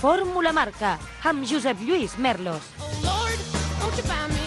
Fórmula Marca, amb Josep Lluís Merlos. Oh Lord,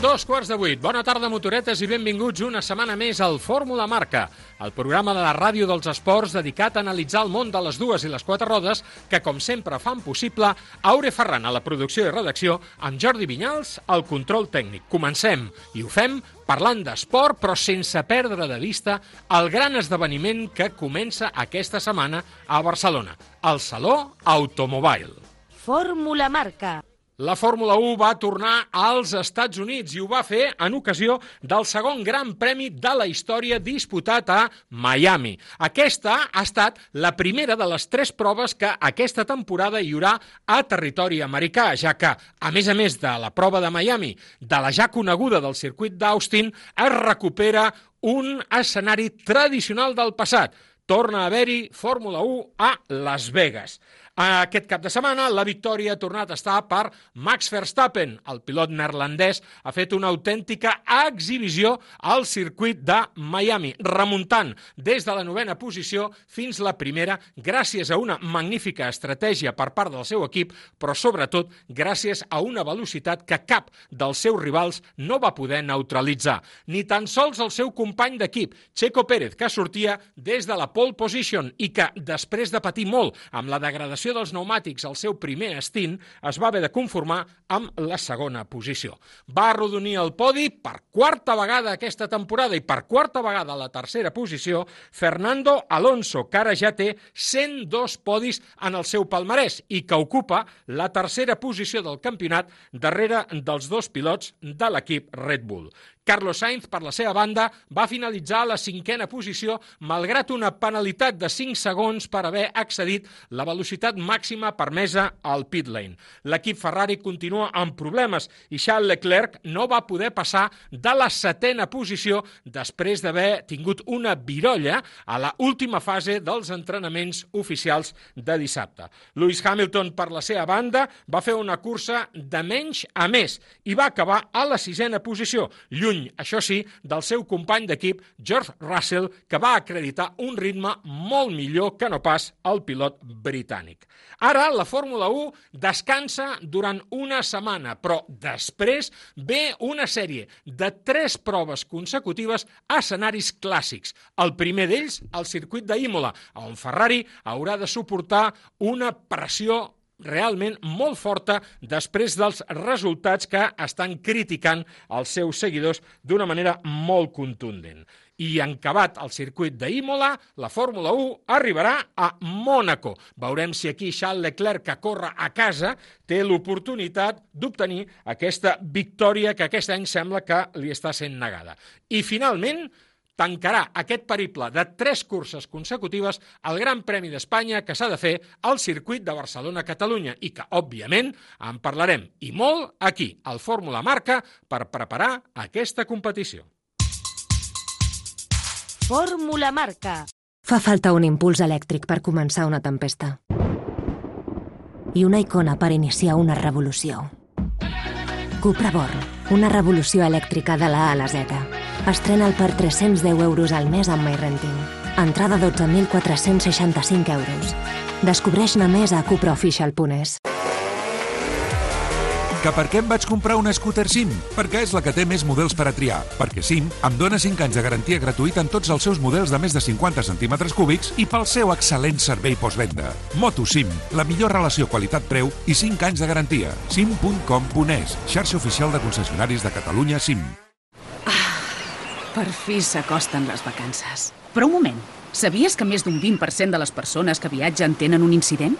Són dos quarts de vuit. Bona tarda, motoretes, i benvinguts una setmana més al Fórmula Marca, el programa de la ràdio dels esports dedicat a analitzar el món de les dues i les quatre rodes que, com sempre, fan possible Aure Ferran a la producció i redacció, amb Jordi Vinyals al control tècnic. Comencem, i ho fem parlant d'esport, però sense perdre de vista el gran esdeveniment que comença aquesta setmana a Barcelona, el Saló Automobile. Fórmula Marca. La Fórmula 1 va tornar als Estats Units i ho va fer en ocasió del segon gran premi de la història disputat a Miami. Aquesta ha estat la primera de les tres proves que aquesta temporada hi haurà a territori americà, ja que, a més a més de la prova de Miami, de la ja coneguda del circuit d'Austin, es recupera un escenari tradicional del passat. Torna a haver-hi Fórmula 1 a Las Vegas. Aquest cap de setmana la victòria ha tornat a estar per Max Verstappen. El pilot neerlandès ha fet una autèntica exhibició al circuit de Miami, remuntant des de la novena posició fins la primera gràcies a una magnífica estratègia per part del seu equip, però sobretot gràcies a una velocitat que cap dels seus rivals no va poder neutralitzar. Ni tan sols el seu company d'equip, Checo Pérez, que sortia des de la pole position i que, després de patir molt amb la degradació dels pneumàtics al seu primer stint, es va haver de conformar amb la segona posició. Va arrodonir el podi per quarta vegada aquesta temporada i per quarta vegada a la tercera posició Fernando Alonso, que ara ja té 102 podis en el seu palmarès i que ocupa la tercera posició del campionat darrere dels dos pilots de l'equip Red Bull. Carlos Sainz, per la seva banda, va finalitzar a la cinquena posició malgrat una penalitat de 5 segons per haver accedit la velocitat màxima permesa al pit lane. L'equip Ferrari continua amb problemes i Charles Leclerc no va poder passar de la setena posició després d'haver tingut una virolla a la última fase dels entrenaments oficials de dissabte. Lewis Hamilton, per la seva banda, va fer una cursa de menys a més i va acabar a la sisena posició, lluny, això sí, del seu company d'equip, George Russell, que va acreditar un ritme molt millor que no pas el pilot britànic. Ara la Fórmula 1 descansa durant una setmana, però després ve una sèrie de tres proves consecutives a escenaris clàssics. El primer d'ells, el circuit d'Imola, on Ferrari haurà de suportar una pressió realment molt forta després dels resultats que estan criticant els seus seguidors d'una manera molt contundent. I encabat el circuit d'Imola, la Fórmula 1 arribarà a Mònaco. Veurem si aquí Charles Leclerc, que corre a casa, té l'oportunitat d'obtenir aquesta victòria que aquest any sembla que li està sent negada. I finalment, tancarà aquest periple de tres curses consecutives al Gran Premi d'Espanya que s'ha de fer al circuit de Barcelona-Catalunya i que, òbviament, en parlarem i molt aquí, al Fórmula Marca, per preparar aquesta competició. Fórmula Marca. Fa falta un impuls elèctric per començar una tempesta. I una icona per iniciar una revolució. Cupra Born, una revolució elèctrica de la A a la Z. Estrena'l per 310 euros al mes amb MyRenting. Entrada 12.465 euros. Descobreix-ne més a cupraofficial.es. Que per què em vaig comprar una scooter SIM? Perquè és la que té més models per a triar. Perquè SIM em dona 5 anys de garantia gratuïta en tots els seus models de més de 50 centímetres cúbics i pel seu excel·lent servei postvenda. Moto SIM, la millor relació qualitat-preu i 5 anys de garantia. sim.com.es, xarxa oficial de concessionaris de Catalunya SIM. Per fi s'acosten les vacances. Però un moment, sabies que més d'un 20% de les persones que viatgen tenen un incident?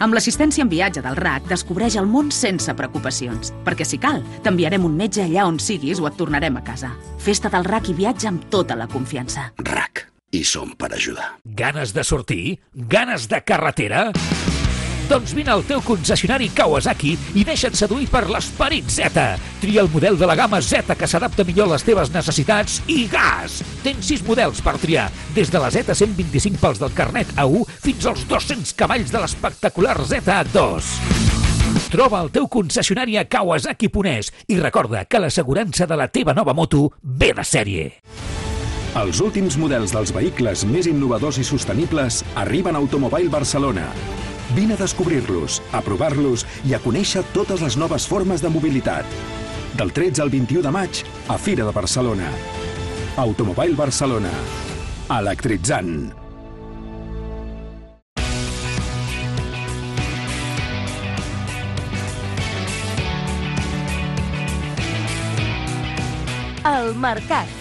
Amb l'assistència en viatge del RAC descobreix el món sense preocupacions, perquè si cal, t'enviarem un metge allà on siguis o et tornarem a casa. Festa del RAC i viatja amb tota la confiança. RAC. I som per ajudar. Ganes de sortir? Ganes de carretera? Doncs vine al teu concessionari Kawasaki i deixa't seduir per l'esperit Z. Tria el model de la gamma Z que s'adapta millor a les teves necessitats i gas! Tens sis models per triar, des de la Z125 pels del carnet A1 fins als 200 cavalls de l'espectacular ZA2. Troba el teu concessionari a Kawasaki Ponès i recorda que l'assegurança de la teva nova moto ve de sèrie. Els últims models dels vehicles més innovadors i sostenibles arriben a Automobile Barcelona. Vine a descobrir-los, a provar-los i a conèixer totes les noves formes de mobilitat. Del 13 al 21 de maig, a Fira de Barcelona. Automobile Barcelona. Electritzant. El mercat.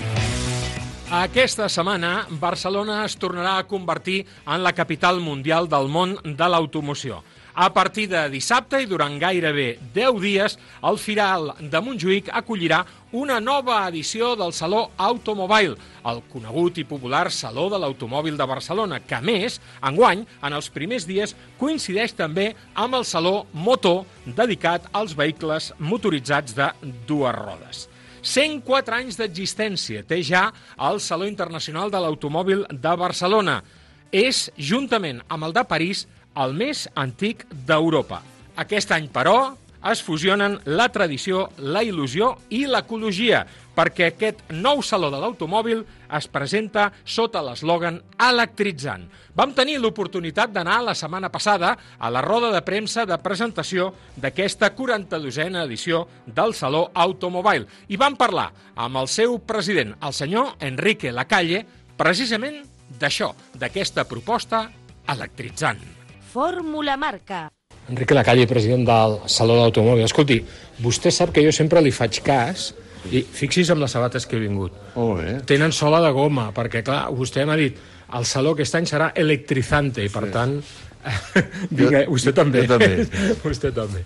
Aquesta setmana, Barcelona es tornarà a convertir en la capital mundial del món de l'automoció. A partir de dissabte i durant gairebé 10 dies, el Firal de Montjuïc acollirà una nova edició del Saló Automobile, el conegut i popular Saló de l'Automòbil de Barcelona, que a més, enguany, en els primers dies, coincideix també amb el Saló Motor, dedicat als vehicles motoritzats de dues rodes. 104 anys d'existència té ja el Saló Internacional de l'Automòbil de Barcelona. És, juntament amb el de París, el més antic d'Europa. Aquest any, però, es fusionen la tradició, la il·lusió i l'ecologia, perquè aquest nou Saló de l'Automòbil es presenta sota l'eslògan Electritzant. Vam tenir l'oportunitat d'anar la setmana passada a la roda de premsa de presentació d'aquesta 42a edició del Saló Automobile i vam parlar amb el seu president, el senyor Enrique Lacalle, precisament d'això, d'aquesta proposta electritzant. Fórmula Marca. Enrique Lacalle, president del Saló d'Automòbil. Escolti, vostè sap que jo sempre li faig cas i fixi's amb les sabates que he vingut. Molt bé. Tenen sola de goma, perquè, clar, vostè m'ha dit el saló aquest any serà electrizante i, per sí. tant, vinga, Jo- vostè també. jo també. vostè també.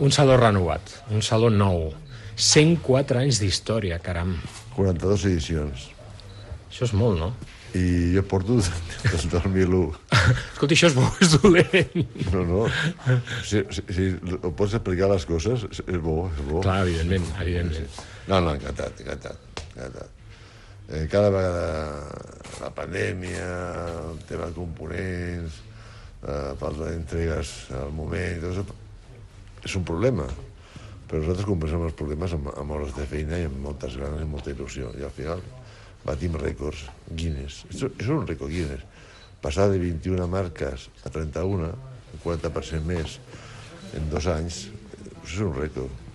Un saló renovat, un saló nou. 104 anys d'història, caram. 42 edicions. Això és molt, no? I jo porto des del 2001. Escolti, això és bo, és dolent. No, no. Si, si, si ho pots explicar les coses, és és bo, és bo. Clar, evidentment, evidentment. No, no, encantat, encantat, encantat. Eh, cada vegada la pandèmia, el tema de components, eh, falta d'entregues al moment, tot això és un problema. Però nosaltres compensem els problemes amb, amb hores de feina i amb moltes ganes i molta il·lusió. I al final batim rècords Guinness. Això és un rècord Guinness. Passar de 21 marques a 31, un 40% més en dos anys, això és un rècord.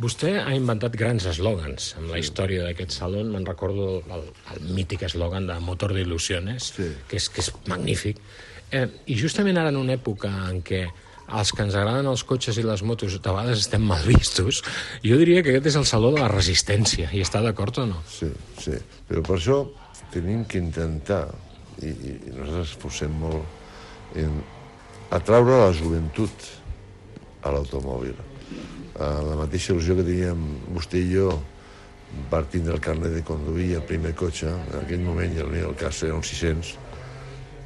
Vostè ha inventat grans eslògans amb la història d'aquest saló. Me'n recordo el, el, el mític eslògan de Motor d'Il·lusiones, Sí. que, és, que és magnífic. Eh, I justament ara en una època en què els que ens agraden els cotxes i les motos de vegades estem mal vistos, jo diria que aquest és el saló de la resistència. I està d'acord o no? Sí, sí. Però per això tenim que intentar, i, i nosaltres esforcem molt, en atraure la joventut a l'automòbil. Eh, la mateixa il·lusió que teníem vostè i jo per tindre el carnet de conduir el primer cotxe, en aquell moment, i el meu cas eren 600,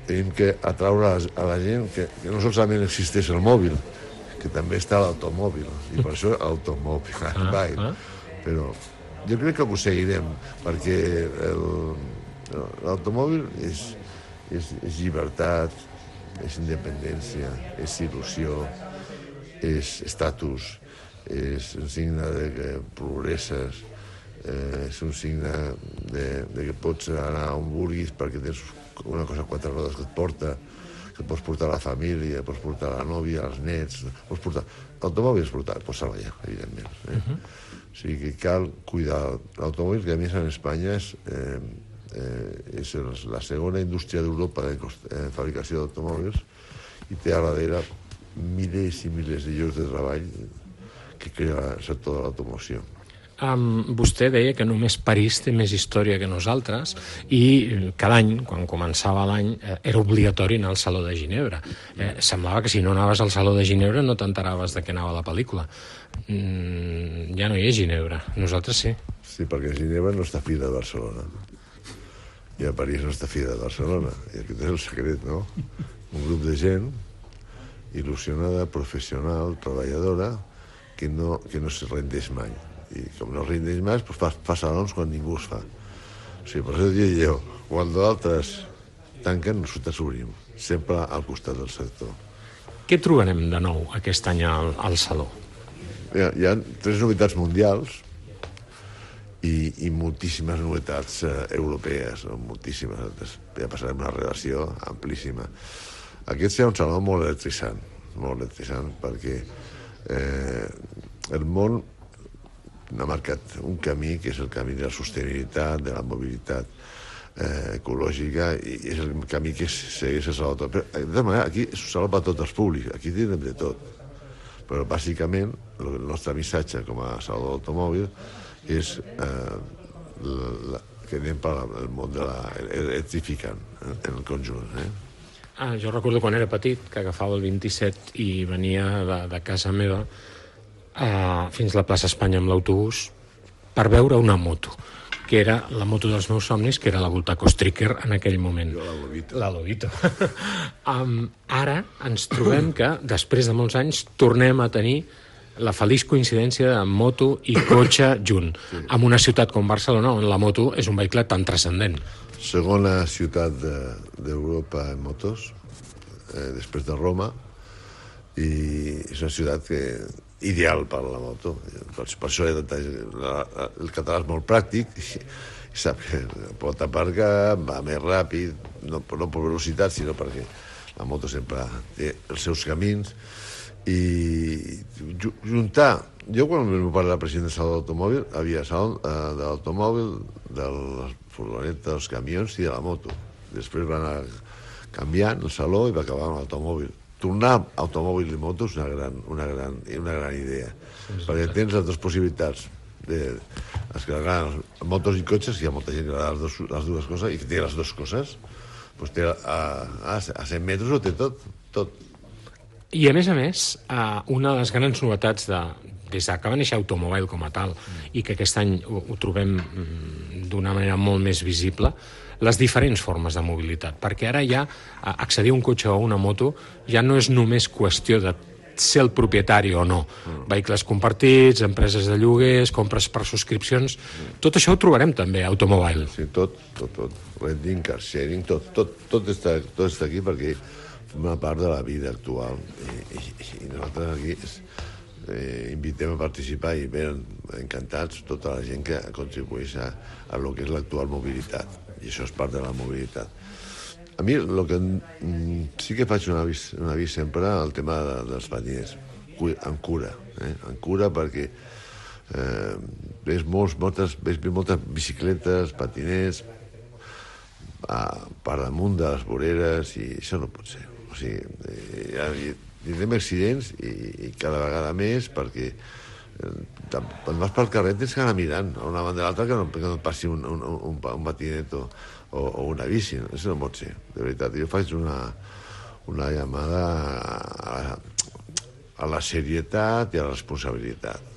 tenim que atraure a, a la gent que, que no solament existeix el mòbil, que també està l'automòbil, i per això automòbil, ah, ah. però jo crec que ho aconseguirem, perquè el- l'automòbil és, és, és llibertat, és independència, és il·lusió, és estatus, és un signe de que progresses, eh, és un signe de, de que pots anar on vulguis perquè tens una cosa quatre rodes que et porta, que pots portar la família, pots portar la nòvia, als nets, pots portar... L'automòbil és portar, pots treballar, evidentment. Eh? Uh -huh. O sigui que cal cuidar l'automòbil, que a més en Espanya és, eh, eh, és la segona indústria d'Europa de eh, fabricació d'automòbils i té a darrere milers i milers de llocs de treball que crea el sector de l'automoció. Um, vostè deia que només París té més història que nosaltres i eh, cada any, quan començava l'any, eh, era obligatori anar al Saló de Ginebra. Eh, semblava que si no anaves al Saló de Ginebra no t'enteraves de què anava la pel·lícula. Mm, ja no hi és Ginebra, nosaltres sí. Sí, perquè Ginebra no està fira de Barcelona. I a París no està fira de Barcelona. I aquest és el secret, no? Un grup de gent il·lusionada, professional, treballadora, que no, que no se rendeix mai. I com no rendeix mai, doncs fa, fa salons quan ningú els fa. O sigui, per això dic jo, quan d'altres tanquen, nosaltres obrim, sempre al costat del sector. Què trobarem de nou aquest any al, al Saló? Hi ha, hi ha tres novetats mundials i, i moltíssimes novetats eh, europees, no? moltíssimes. Ja passarem una relació amplíssima. Aquest serà un saló molt electritzant, molt electritzant, perquè eh, el món ha marcat un camí que és el camí de la sostenibilitat, de la mobilitat eh, ecològica, i és el camí que segueix el saló tot. Però, de tota manera, aquí és un saló per a tots els públics, aquí tindrem de tot però bàsicament el nostre missatge com a saló d'automòbil és eh, la, la, que anem per el món de la electrificant eh, en el conjunt. Eh? Ah, jo recordo quan era petit que agafava el 27 i venia de, de casa meva uh, fins a la plaça Espanya amb l'autobús per veure una moto que era la moto dels meus somnis, que era la Voltaco Striker en aquell moment. Jo la Lobito. La Lobito. um, ara ens trobem que, després de molts anys, tornem a tenir la feliç coincidència de moto i cotxe junt, en una ciutat com Barcelona, on la moto és un vehicle tan transcendent. Segona ciutat de- d'Europa en motos, eh, després de Roma, i és una ciutat que ideal per la moto. Per, això el català és molt pràctic i, sap que pot aparcar, va més ràpid, no, no per velocitat, sinó perquè la moto sempre té els seus camins. I ju- juntar jo quan vam parlar del president del saló d'automòbil havia saló eh, de l'automòbil de les furgonetes, dels camions i de la moto. Després van anar canviant el saló i va acabar amb l'automòbil tornar a automòbil i moto és una gran, una gran, una gran idea. Perquè tens les dues possibilitats de, els que agraden motos i cotxes, hi ha molta gent que agrada les, dos, les dues coses i que té les dues coses doncs té a, a, a 100 metres ho té tot, tot. I a més a més, una de les grans novetats de, des de que va néixer Automobile com a tal i que aquest any ho, ho trobem mm, d'una manera molt més visible, les diferents formes de mobilitat, perquè ara ja accedir a un cotxe o a una moto ja no és només qüestió de ser el propietari o no. Vehicles compartits, empreses de lloguers, compres per subscripcions... Tot això ho trobarem també a Automobile. Sí, tot, tot, tot. Renting, car sharing, tot, tot, tot, està, tot està aquí perquè forma part de la vida actual. I, i, i nosaltres aquí és, eh, invitem a participar i ben encantats tota la gent que contribueix a, a lo que és l'actual mobilitat. I això és part de la mobilitat. A mi el que mm, sí que faig un avís, un avís sempre al tema de, dels Cu- amb cura, eh? amb cura perquè eh, ves molts, moltes, ves moltes bicicletes, patiners, a, per damunt de les voreres i això no pot ser. O sigui, eh, ja, hi- tindrem accidents i, i cada vegada més perquè quan vas pel carrer tens que anar mirant a una banda i l'altra que, no, que no et passi un, un, un, un patinet o, o, o una bici. no? Això no pot ser, de veritat. Jo faig una, una llamada a, a la serietat i a la responsabilitat.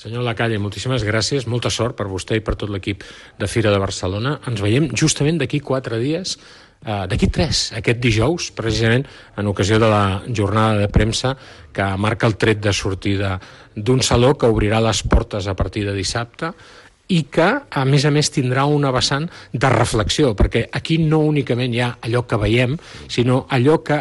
Senyor Lacalle, moltíssimes gràcies, molta sort per vostè i per tot l'equip de Fira de Barcelona. Ens veiem justament d'aquí quatre dies, eh, d'aquí tres, aquest dijous, precisament en ocasió de la jornada de premsa que marca el tret de sortida d'un saló que obrirà les portes a partir de dissabte i que, a més a més, tindrà una vessant de reflexió, perquè aquí no únicament hi ha allò que veiem, sinó allò que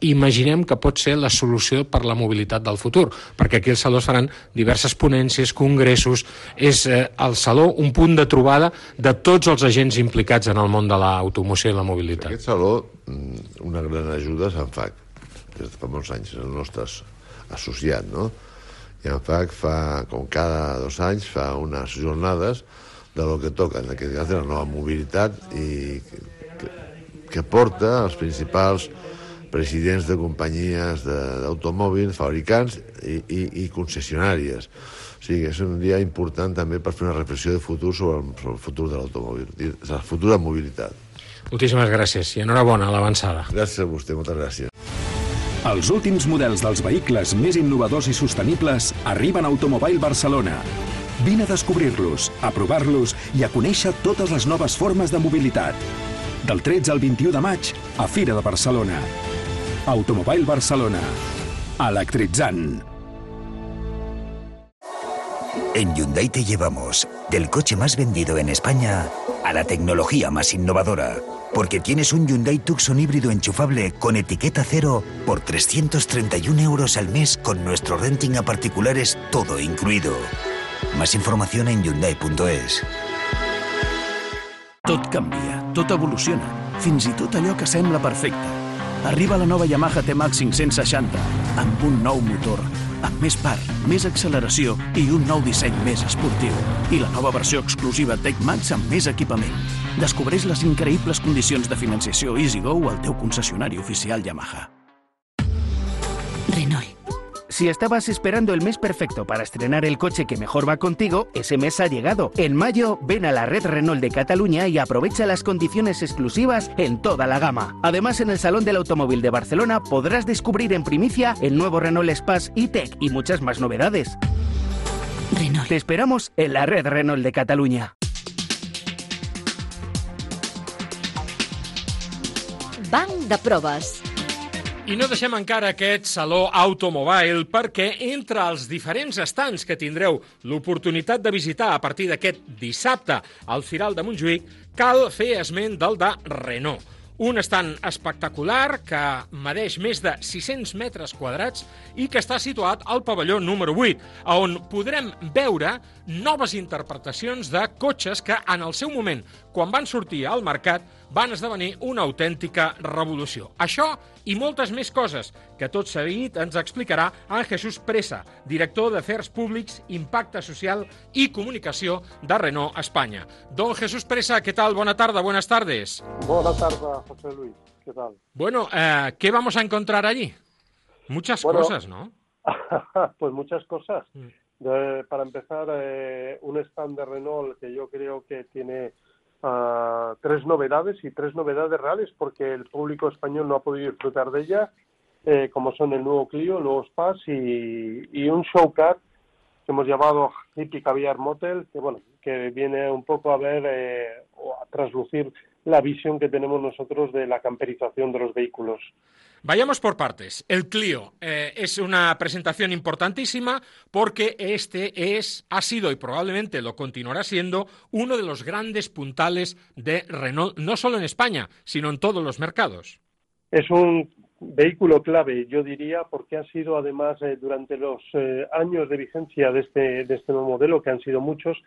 imaginem que pot ser la solució per la mobilitat del futur, perquè aquí al Saló es faran diverses ponències, congressos, és eh, el Saló un punt de trobada de tots els agents implicats en el món de l'automoció i la mobilitat. Aquest saló, mm, una gran ajuda és ANFAC, des de fa molts anys, és el nostre as- associat, no? I ANFAC fa, com cada dos anys, fa unes jornades de lo que toca, en aquest cas de la nova mobilitat, i que, que porta els principals presidents de companyies de- d'automòbils, fabricants i, i, i concessionàries. O sigui, és un dia important també per fer una reflexió de futur sobre el, sobre el futur de l'automòbil, i la futura mobilitat. Moltíssimes gràcies i enhorabona a l'avançada. Gràcies a vostè, moltes gràcies. Els últims models dels vehicles més innovadors i sostenibles arriben a Automobile Barcelona. Vine a descobrir-los, a provar-los i a conèixer totes les noves formes de mobilitat. Del 13 al 21 de maig, a Fira de Barcelona. Automobile Barcelona. Electritzant. En Hyundai te llevamos del coche más vendido en España a la tecnología más innovadora. Porque tienes un Hyundai Tucson híbrido enchufable con etiqueta cero por 331 euros al mes con nuestro renting a particulares todo incluido. Más información en Hyundai.es. Tot canvia, tot evoluciona, fins i tot allò que sembla perfecte. Arriba la nova Yamaha T-Max 560, amb un nou motor, amb més par, més acceleració i un nou disseny més esportiu. I la nova versió exclusiva Tech Max amb més equipament. Descobreix les increïbles condicions de financiació EasyGo al teu concessionari oficial Yamaha. Renault. Si estabas esperando el mes perfecto para estrenar el coche que mejor va contigo, ese mes ha llegado. En mayo, ven a la red Renault de Cataluña y aprovecha las condiciones exclusivas en toda la gama. Además, en el Salón del Automóvil de Barcelona podrás descubrir en primicia el nuevo Renault Espace e-Tech y muchas más novedades. Renault. Te esperamos en la red Renault de Cataluña. Banc de proves. I no deixem encara aquest saló Automobile perquè entre els diferents estants que tindreu l'oportunitat de visitar a partir d'aquest dissabte al Firal de Montjuïc, cal fer esment del de Renault. Un estant espectacular que medeix més de 600 metres quadrats i que està situat al pavelló número 8, on podrem veure noves interpretacions de cotxes que en el seu moment, quan van sortir al mercat, van esdevenir una autèntica revolució. Això i moltes més coses que tot seguit ens explicarà en Jesús Presa, director d'Afers Públics, Impacte Social i Comunicació de Renault Espanya. Don Jesús Presa, ¿qué tal? Buena tarde, buenas tardes. Buenas tardes, José Luis. ¿Qué tal? Bueno, eh, ¿qué vamos a encontrar allí? Muchas Bueno, cosas, ¿no? pues muchas cosas. Mm. De- para empezar, eh, un stand de Renault que yo creo que tiene ah, tres novedades y tres novedades reales porque el público español no ha podido disfrutar de ellas, eh, como son el nuevo Clio, el nuevo Spass y, y un showcar que hemos llamado Hippie Caviar Motel, que bueno, que viene un poco a ver eh, o a traslucir la visión que tenemos nosotros de la camperización de los vehículos. Vayamos por partes. El Clio eh, es una presentación importantísima porque este es, ha sido y probablemente lo continuará siendo uno de los grandes puntales de Renault, no solo en España, sino en todos los mercados. Es un vehículo clave, yo diría, porque ha sido además eh, durante los eh, años de vigencia de este, de este nuevo modelo, que han sido muchos,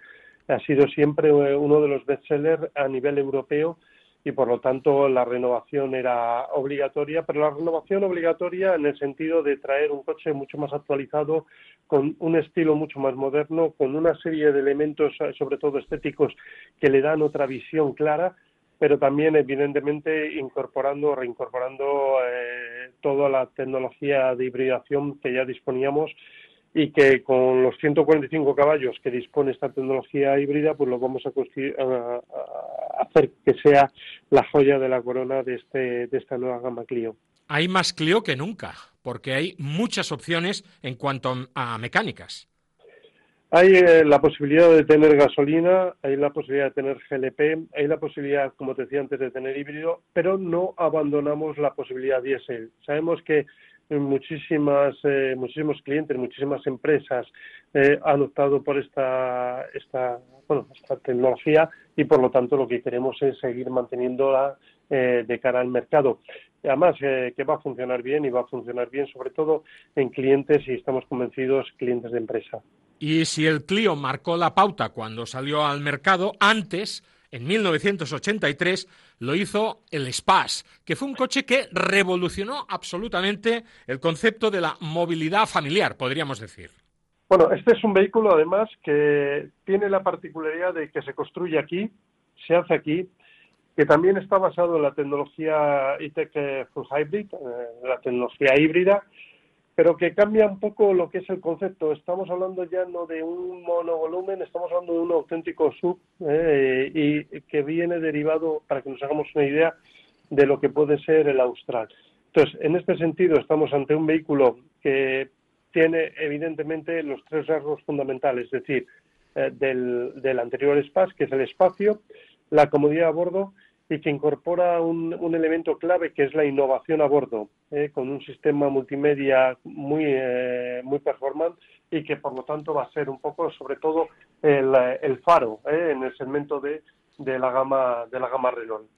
ha sido siempre eh, uno de los bestsellers a nivel europeo y por lo tanto la renovación era obligatoria, pero la renovación obligatoria en el sentido de traer un coche mucho más actualizado, con un estilo mucho más moderno, con una serie de elementos, eh, sobre todo estéticos, que le dan otra visión clara pero también evidentemente incorporando o reincorporando eh, toda la tecnología de hibridación que ya disponíamos y que con los 145 caballos que dispone esta tecnología híbrida, pues lo vamos a, a hacer que sea la joya de la corona de, este, de esta nueva gama Clio. Hay más Clio que nunca, porque hay muchas opciones en cuanto a mecánicas. Hay eh, la posibilidad de tener gasolina, hay la posibilidad de tener GLP, hay la posibilidad, como te decía antes, de tener híbrido, pero no abandonamos la posibilidad diésel. Sabemos que muchísimas, eh, muchísimos clientes, muchísimas empresas eh, han optado por esta, esta, bueno, esta tecnología y por lo tanto lo que queremos es seguir manteniéndola eh, de cara al mercado. Además, eh, que va a funcionar bien y va a funcionar bien sobre todo en clientes y estamos convencidos clientes de empresa. Y si el Clio marcó la pauta cuando salió al mercado, antes, en 1983, lo hizo el Spass, que fue un coche que revolucionó absolutamente el concepto de la movilidad familiar, podríamos decir. Bueno, este es un vehículo además que tiene la particularidad de que se construye aquí, se hace aquí, que también está basado en la tecnología eh, Full Hybrid, eh, la tecnología híbrida, pero que cambia un poco lo que es el concepto. Estamos hablando ya no de un monovolumen, estamos hablando de un auténtico sub eh, y que viene derivado, para que nos hagamos una idea, de lo que puede ser el Austral. Entonces, en este sentido, estamos ante un vehículo que tiene evidentemente los tres rasgos fundamentales, es decir, eh, del, del anterior Spass, que es el espacio, la comodidad a bordo y que incorpora un, un elemento clave que es la innovación a bordo, ¿eh? con un sistema multimedia muy, eh, muy performante y que por lo tanto va a ser un poco sobre todo el, faro ¿eh? en el segmento de, de la gama de la gama Renault.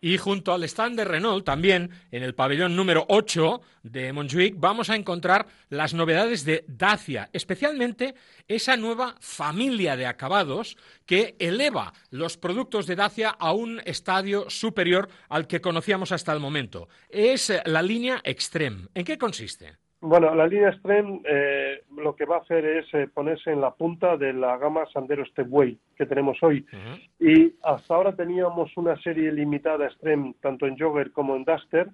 Y junto al stand de Renault, también en el pabellón número 8 de Montjuic, vamos a encontrar las novedades de Dacia, especialmente esa nueva familia de acabados que eleva los productos de Dacia a un estadio superior al que conocíamos hasta el momento. Es la línea Extreme. ¿En qué consiste? Bueno, la línea Extreme eh, lo que va a hacer es eh, ponerse en la punta de la gama Sandero Stepway que tenemos hoy. Y hasta ahora teníamos una serie limitada Extreme tanto en Jogger como en Duster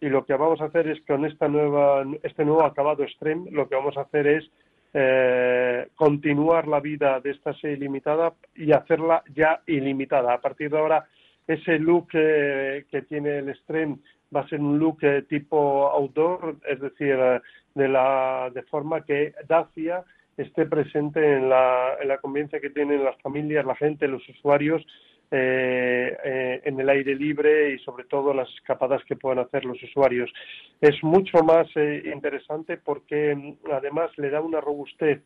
y lo que vamos a hacer es con esta nueva, este nuevo acabado Extreme, lo que vamos a hacer es eh, continuar la vida de esta serie limitada y hacerla ya ilimitada. A partir de ahora, ese look eh, que tiene el Extreme va a ser un look eh, tipo outdoor, es decir, eh, de, la, de forma que Dacia esté presente en la, en la convivencia que tienen las familias, la gente, los usuarios eh, eh, en el aire libre y sobre todo las escapadas que puedan hacer los usuarios. Es mucho más interesante porque mm, además le da una robustez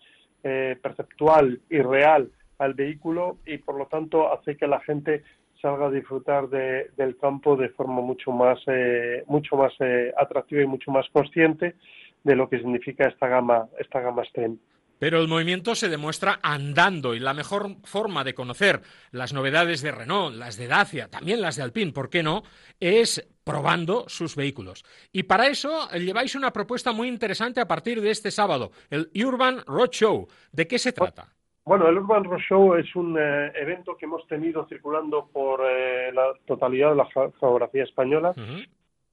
perceptual y real al vehículo y por lo tanto hace que la gente salga a disfrutar de- del campo de forma mucho más eh, mucho más eh, atractiva y mucho más consciente de lo que significa esta gama esta gama STEM. Pero el movimiento se demuestra andando y la mejor forma de conocer las novedades de Renault, las de Dacia, también las de Alpine, ¿por qué no?, es probando sus vehículos. Y para eso eh, lleváis una propuesta muy interesante a partir de este sábado, el Urban Roadshow. ¿De qué se trata? Bueno, el Urban Roadshow es un eh, evento que hemos tenido circulando por eh, la totalidad de la ge- geografía española.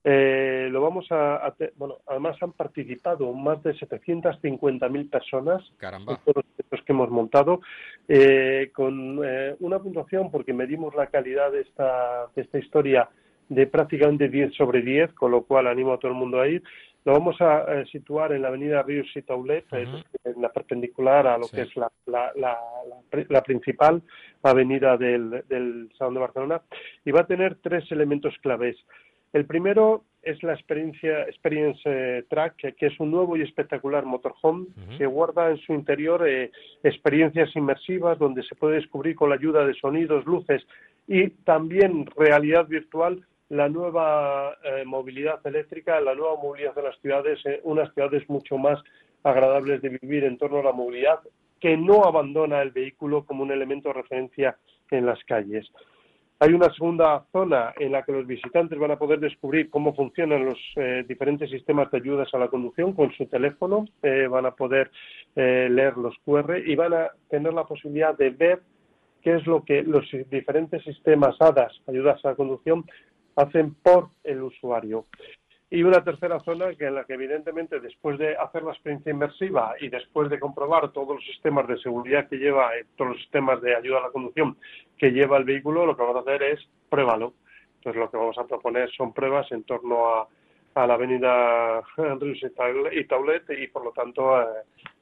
Eh, lo vamos a, a te- bueno, además han participado más de 750.000 personas Caramba. en todos los eventos que hemos montado, eh, con eh, una puntuación, porque medimos la calidad de esta, de esta historia de prácticamente 10 sobre 10, con lo cual animo a todo el mundo a ir. Lo vamos a eh, situar en la avenida Ríos y Taulet, en la perpendicular a lo Sí. que es la, la, la, la pri- la principal avenida del, del Salón de Barcelona, y va a tener tres elementos claves. El primero es la experiencia Experience eh, Track, que, que es un nuevo y espectacular motorhome que guarda en su interior eh, experiencias inmersivas donde se puede descubrir con la ayuda de sonidos, luces y también realidad virtual la nueva eh, movilidad eléctrica, la nueva movilidad de las ciudades, eh, unas ciudades mucho más agradables de vivir en torno a la movilidad, que no abandona el vehículo como un elemento de referencia en las calles. Hay una segunda zona en la que los visitantes van a poder descubrir cómo funcionan los eh, diferentes sistemas de ayudas a la conducción con su teléfono, van a poder leer los QR y van a tener la posibilidad de ver qué es lo que los diferentes sistemas ADAS, ayudas a la conducción, hacen por el usuario. Y una tercera zona que en la que evidentemente después de hacer la experiencia inmersiva y después de comprobar todos los sistemas de seguridad que lleva, eh, todos los sistemas de ayuda a la conducción que lleva el vehículo, lo que vamos a hacer es pruébalo. Entonces lo que vamos a proponer son pruebas en torno a, a la avenida Ríos y Taule- y Taulet y por lo tanto eh,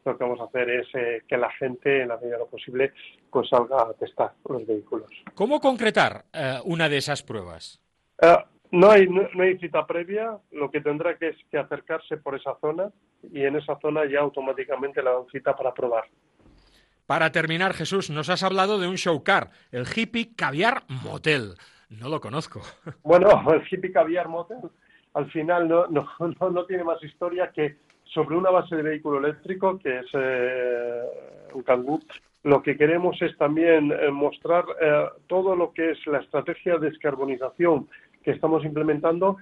lo que vamos a hacer es eh, que la gente en la medida de lo posible pues salga a testar los vehículos. ¿Cómo concretar eh, una de esas pruebas? Eh, no hay no, no hay cita previa, lo que tendrá que es que acercarse por esa zona y en esa zona ya automáticamente le dan cita para probar. Para terminar, Jesús, nos has hablado de un show car, el Hippie Caviar Motel. No lo conozco. Bueno, el hippie caviar motel al final no, no, no, no tiene más historia que sobre una base de vehículo eléctrico que es eh, un Kangoo. Lo que queremos es también eh, mostrar eh, todo lo que es la estrategia de descarbonización que estamos implementando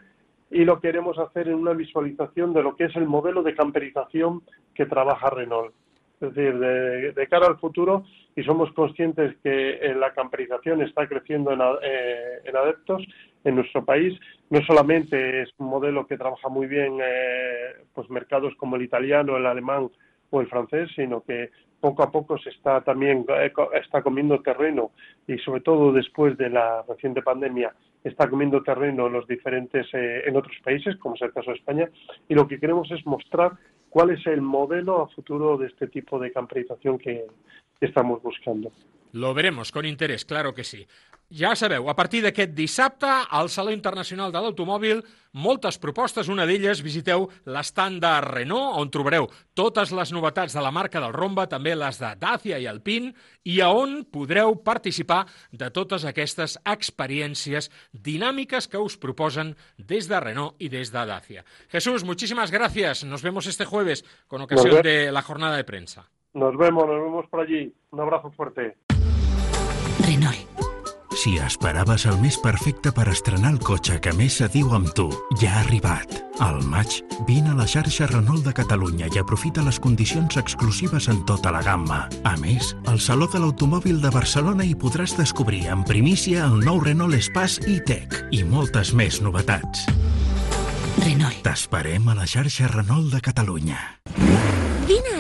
y lo queremos hacer en una visualización de lo que es el modelo de camperización que trabaja Renault. Es decir, de, cara al futuro, y somos conscientes que eh, la camperización está creciendo en, eh, en adeptos en nuestro país. No solamente es un modelo que trabaja muy bien eh, pues mercados como el italiano, el alemán o el francés, sino que poco a poco se está también eh, está comiendo terreno y sobre todo después de la reciente pandemia está comiendo terreno en los diferentes eh, en otros países como es el caso de España y lo que queremos es mostrar cuál es el modelo a futuro de este tipo de camperización que, estamos buscando. Lo veremos con interés, claro que sí. Ja sabeu, a partir d'aquest dissabte, al Saló Internacional de l'Automòbil, moltes propostes, una d'elles visiteu l'estand de Renault, on trobareu totes les novetats de la marca del Romba, també les de Dacia i Alpine, i a on podreu participar de totes aquestes experiències dinàmiques que us proposen des de Renault i des de Dacia. Jesús, muchísimas gracias. Nos vemos este jueves con ocasión de la jornada de prensa. Nos vemos, nos vemos por allí. Un abrazo fuerte. Renault. Si esperaves el més perfecte per estrenar el cotxe que més se diu amb tu, ja ha arribat. Al maig, vine a la xarxa Renault de Catalunya i aprofita les condicions exclusives en tota la gamma. A més, al Saló de l'Automòbil de Barcelona hi podràs descobrir en primícia el nou Renault Espace e-Tech i moltes més novetats. Renault. T'esperem a la xarxa Renault de Catalunya.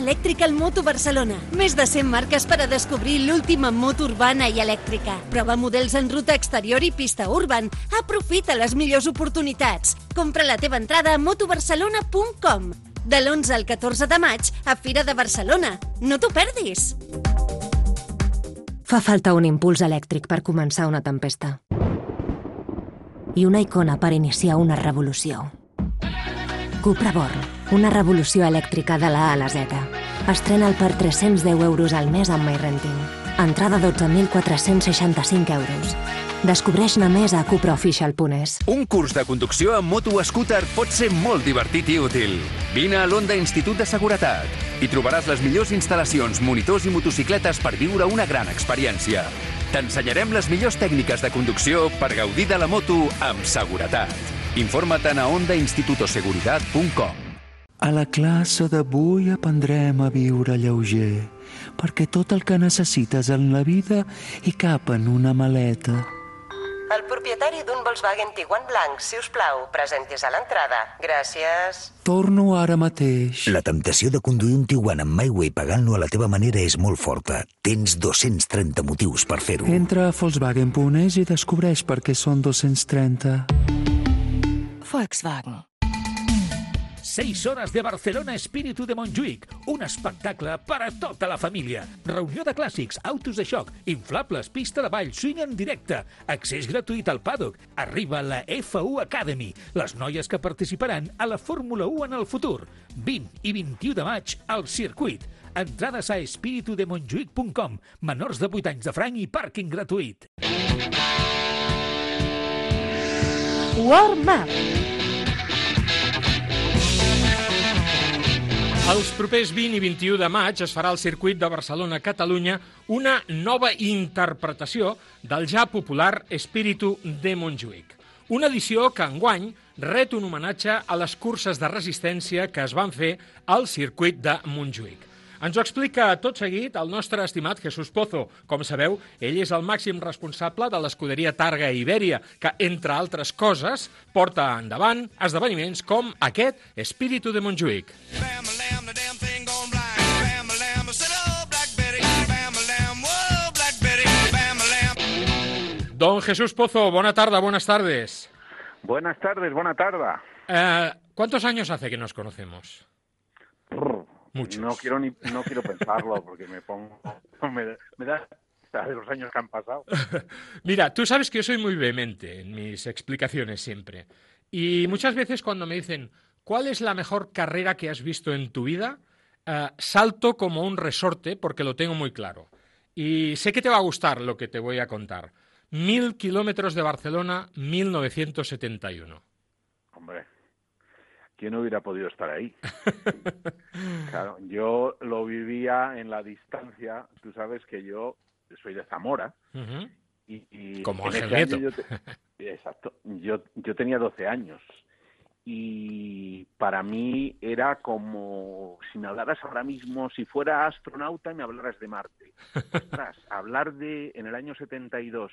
Vine a Electrical Moto Barcelona. Més de 100 marques per a descobrir l'última moto urbana i elèctrica. Prova models en ruta exterior i pista urban. Aprofita les millors oportunitats. Compra la teva entrada a motobarcelona.com. De l'11 al 14 de maig a Fira de Barcelona. No t'ho perdis! Fa falta un impuls elèctric per començar una tempesta. I una icona per iniciar una revolució. Cupra Born, una revolució elèctrica de la A a la Z. Estrena'l per 310 euros al mes amb MyRenting. Entrada 12.465 euros. Descobreix-ne més a cupraofficial.es. Un curs de conducció amb moto o scooter pot ser molt divertit i útil. Vine a l'Onda Institut de Seguretat. Hi trobaràs les millors instal·lacions, monitors i motocicletes per viure una gran experiència. T'ensenyarem les millors tècniques de conducció per gaudir de la moto amb seguretat. Informa't a ondainstitutoseguridad.com A la classe d'avui aprendrem a viure lleuger, perquè tot el que necessites en la vida hi cap en una maleta. El propietari d'un Volkswagen Tiguan blanc, si us plau, presentis a l'entrada. Gràcies. Torno ara mateix. La temptació de conduir un Tiguan amb MyWay pagant-lo a la teva manera és molt forta. Tens 230 motius per fer-ho. Entra a Volkswagen.es i descobreix per què són 230. Volkswagen. 6 hores de Barcelona Espíritu de Montjuïc. Un espectacle per a tota la família. Reunió de clàssics, autos de xoc, inflables, pista de ball, swing en directe, accés gratuït al paddock. Arriba la F1 Academy, les noies que participaran a la Fórmula 1 en el futur. 20 i 21 de maig al circuit. Entrades a espiritudemontjuïc.com. Menors de 8 anys de franc i pàrquing gratuït. Warm Up. Els propers 20 i 21 de maig es farà al circuit de Barcelona-Catalunya una nova interpretació del ja popular Espíritu de Montjuïc. Una edició que enguany ret un homenatge a les curses de resistència que es van fer al circuit de Montjuïc. Ens ho explica tot seguit el nostre estimat Jesús Pozo. Com sabeu, ell és el màxim responsable de l'escuderia Targa Ibèria, que, entre altres coses, porta endavant esdeveniments com aquest Espíritu de Montjuïc. Don Jesús Pozo, buena tarde, buenas tardes. Buenas tardes, buena tarde. Eh, ¿Cuántos años hace que nos conocemos? Muchos. No quiero ni no quiero pensarlo porque me pongo me, me da de los años que han pasado. Mira, tú sabes que yo soy muy vehemente en mis explicaciones siempre. Y muchas veces cuando me dicen, ¿cuál es la mejor carrera que has visto en tu vida? Eh, salto como un resorte porque lo tengo muy claro. Y sé que te va a gustar lo que te voy a contar. Mil kilómetros de Barcelona, 1971. Hombre, ¿quién hubiera podido estar ahí? claro, yo lo vivía en la distancia. Tú sabes que yo soy de Zamora. Y, y Como Ángel Nieto. yo te- exacto. Yo, yo tenía 12 años. Y para mí era como si me hablaras ahora mismo, si fuera astronauta y me hablaras de Marte. Ostras, hablar de, en el año 72,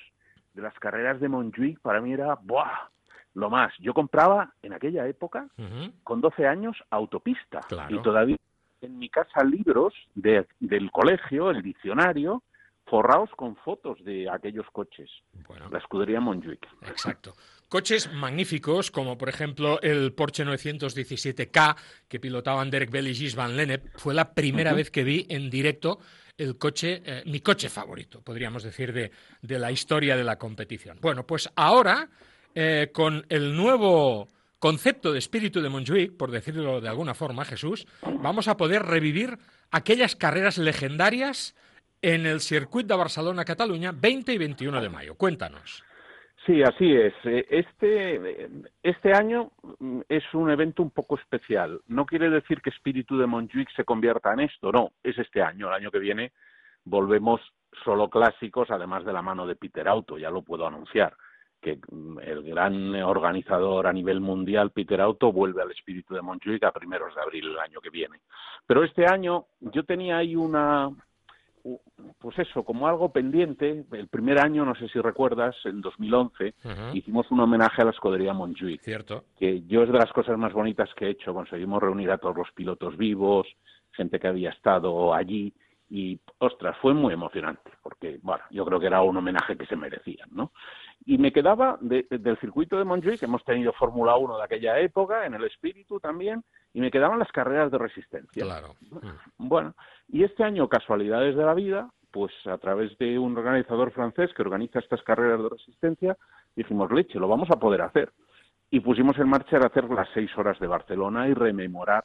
de las carreras de Montjuic, para mí era, ¡buah! Lo más. Yo compraba en aquella época, con 12 años, autopista. Claro. Y todavía en mi casa libros de- del colegio, el diccionario, forrados con fotos de aquellos coches. La escudería Montjuic. Exacto. Coches magníficos, como por ejemplo el Porsche 917K, que pilotaban Derek Bell y Gis Van Lennep. Fue la primera vez que vi en directo el coche, eh, mi coche favorito, podríamos decir, de, de la historia de la competición. Bueno, pues ahora, eh, con el nuevo concepto de espíritu de Montjuic, por decirlo de alguna forma, Jesús, vamos a poder revivir aquellas carreras legendarias en el circuito de Barcelona-Cataluña 20 y 21 de mayo. Cuéntanos. Sí, así es. Eh, Este, este año mm, es un evento un poco especial. No quiere decir que Espíritu de Montjuic se convierta en esto, no, es este año. El año que viene volvemos solo clásicos, además de la mano de Peter Auto, ya lo puedo anunciar, que mm, el gran organizador a nivel mundial, Peter Auto, vuelve al Espíritu de Montjuic a primeros de abril el año que viene. Pero este año yo tenía ahí una, pues eso, como algo pendiente. El primer año, no sé si recuerdas, en 2011, hicimos un homenaje a la escudería Montjuic. Cierto. Que yo es de las cosas más bonitas que he hecho. Conseguimos reunir a todos los pilotos vivos, gente que había estado allí. Y, ostras, fue muy emocionante, porque, bueno, yo creo que era un homenaje que se merecían, ¿no? Y me quedaba de- del circuito de Montjuic, hemos tenido Fórmula 1 de aquella época, en el espíritu también, y me quedaban las carreras de resistencia. Claro. Bueno, y este año, casualidades de la vida, pues a través de un organizador francés que organiza estas carreras de resistencia, dijimos, leche, lo vamos a poder hacer. Y pusimos en marcha el hacer las seis horas de Barcelona y rememorar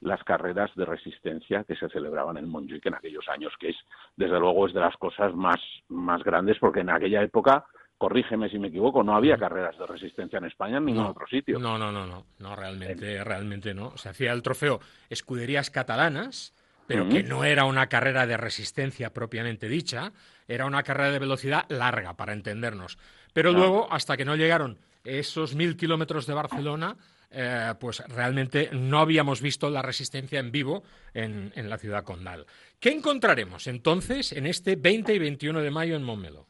las carreras de resistencia que se celebraban en Montjuic en aquellos años, que es, desde luego, es de las cosas más, más grandes, porque en aquella época, corrígeme si me equivoco, no había carreras de resistencia en España en ningún No, otro sitio. No, no, no, no, no, realmente, realmente no. Se hacía el trofeo escuderías catalanas, pero que no era una carrera de resistencia propiamente dicha, era una carrera de velocidad larga, para entendernos. Pero luego, hasta que no llegaron esos mil kilómetros de Barcelona, eh, pues realmente no habíamos visto la resistencia en vivo en, en la ciudad condal. ¿Qué encontraremos entonces en este 20 y 21 de mayo en Montmeló?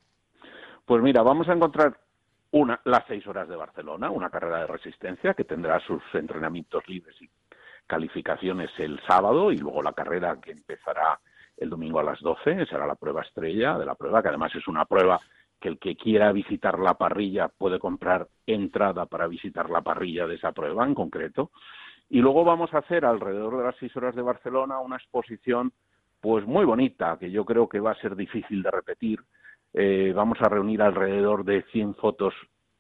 Pues mira, vamos a encontrar una, las seis horas de Barcelona, una carrera de resistencia que tendrá sus entrenamientos libres y calificaciones el sábado y luego la carrera que empezará el domingo a las 12, será la prueba estrella de la prueba, que además es una prueba que el que quiera visitar la parrilla puede comprar entrada para visitar la parrilla de esa prueba en concreto. Y luego vamos a hacer alrededor de las seis horas de Barcelona una exposición pues muy bonita, que yo creo que va a ser difícil de repetir. Eh, vamos a reunir alrededor de 100 fotos,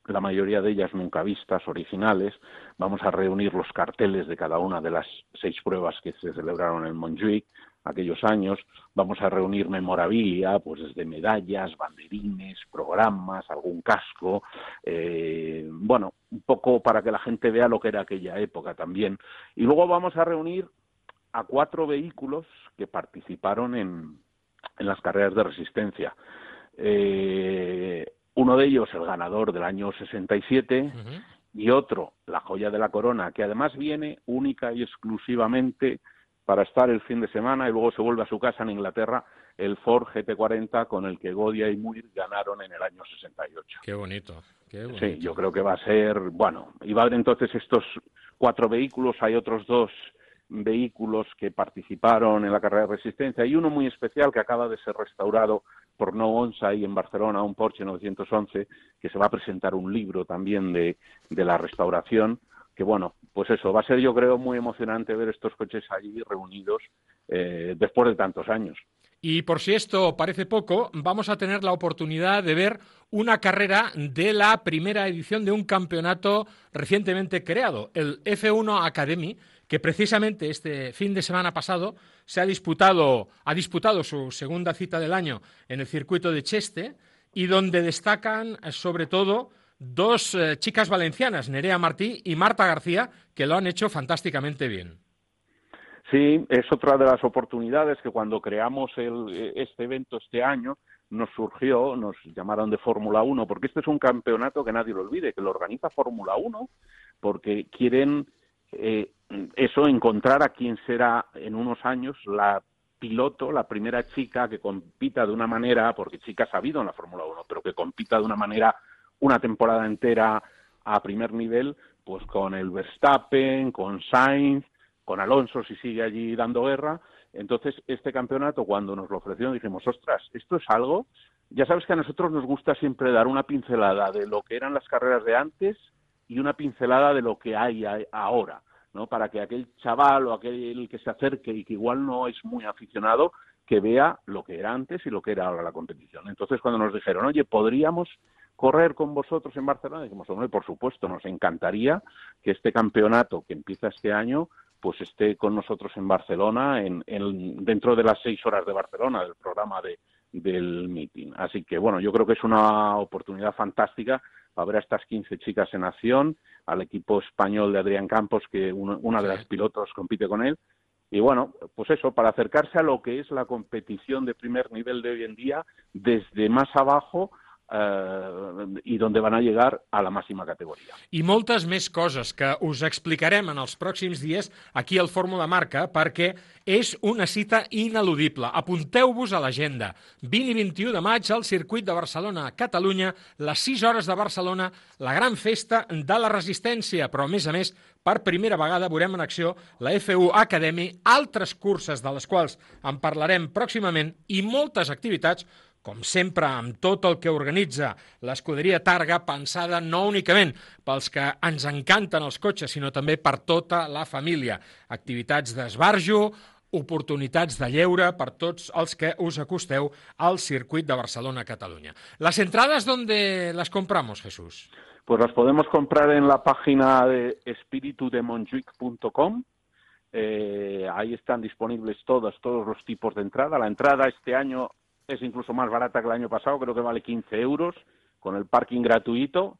la mayoría de ellas nunca vistas, originales. Vamos a reunir los carteles de cada una de las seis pruebas que se celebraron en Montjuic aquellos años. Vamos a reunir memorabilia, pues desde medallas, banderines, programas, algún casco. eh, bueno, un poco para que la gente vea lo que era aquella época también. Y luego vamos a reunir a cuatro vehículos que participaron en, en las carreras de resistencia. Eh, uno de ellos, el ganador del año 67, y otro, la joya de la corona, que además viene única y exclusivamente para estar el fin de semana y luego se vuelve a su casa en Inglaterra, el Ford GT40 con el que Godia y Muir ganaron en el año 68. Qué bonito, qué bonito. Sí, yo creo que va a ser, bueno, y va a haber entonces estos cuatro vehículos, hay otros dos vehículos que participaron en la carrera de resistencia y uno muy especial que acaba de ser restaurado por No Onsai en Barcelona, un Porsche 911, que se va a presentar un libro también de, de la restauración, que bueno, pues eso, va a ser yo creo muy emocionante ver estos coches allí reunidos eh, después de tantos años. Y por si esto parece poco, vamos a tener la oportunidad de ver una carrera de la primera edición de un campeonato recientemente creado, el F1 Academy, que precisamente este fin de semana pasado se ha disputado, ha disputado su segunda cita del año en el circuito de Cheste y donde destacan eh, sobre todo dos eh, chicas valencianas, Nerea Martí y Marta García, que lo han hecho fantásticamente bien. Sí, es otra de las oportunidades que cuando creamos eh, este evento este año nos surgió, nos llamaron de Fórmula 1, porque este es un campeonato que nadie lo olvide, que lo organiza Fórmula 1, porque quieren eso, encontrar a quien será en unos años la piloto, la primera chica que compita de una manera, porque chicas ha habido en la Fórmula 1, pero que compita de una manera una temporada entera a primer nivel, pues con el Verstappen, con Sainz, con Alonso si sigue allí dando guerra. Entonces, este campeonato, cuando nos lo ofrecieron, dijimos, ostras, esto es algo Ya sabes que a nosotros nos gusta siempre dar una pincelada de lo que eran las carreras de antes y una pincelada de lo que hay ahora, ¿no? Para que aquel chaval o aquel que se acerque y que igual no es muy aficionado, que vea lo que era antes y lo que era ahora la competición. Entonces, cuando nos dijeron, oye, ¿podríamos correr con vosotros en Barcelona? Dijimos, hombre, por supuesto, nos encantaría que este campeonato que empieza este año pues esté con nosotros en Barcelona, en, en- dentro de las seis horas de Barcelona, del programa de, del meeting. Así que, bueno, yo creo que es una oportunidad fantástica para ver a estas 15 chicas en acción, al equipo español de Adrián Campos, que uno- una de las pilotos compite con él. Y bueno, pues eso, para acercarse a lo que es la competición de primer nivel de hoy en día, desde más abajo eh, y donde van a llegar a la máxima categoría. i moltes més coses que us explicarem en els pròxims dies aquí al Fórmula Marca perquè és una cita ineludible. Apunteu-vos a l'agenda. 20 i 21 de maig al circuit de Barcelona a Catalunya, les 6 hores de Barcelona, la gran festa de la resistència, però a més a més per primera vegada veurem en acció la FU Academy, altres curses de les quals en parlarem pròximament i moltes activitats com sempre, amb tot el que organitza l'escuderia Targa, pensada no únicament pels que ens encanten els cotxes, sinó també per tota la família. Activitats d'esbarjo, oportunitats de lleure per tots els que us acosteu al circuit de Barcelona-Catalunya. Las entradas, ¿dónde las compramos, Jesús? Pues las podemos comprar en la página de espiritudemonjuic.com. Eh, ahí están disponibles todos, todos los tipos de entrada. La entrada este año es incluso más barata que el año pasado, creo que vale 15 euros, con el parking gratuito.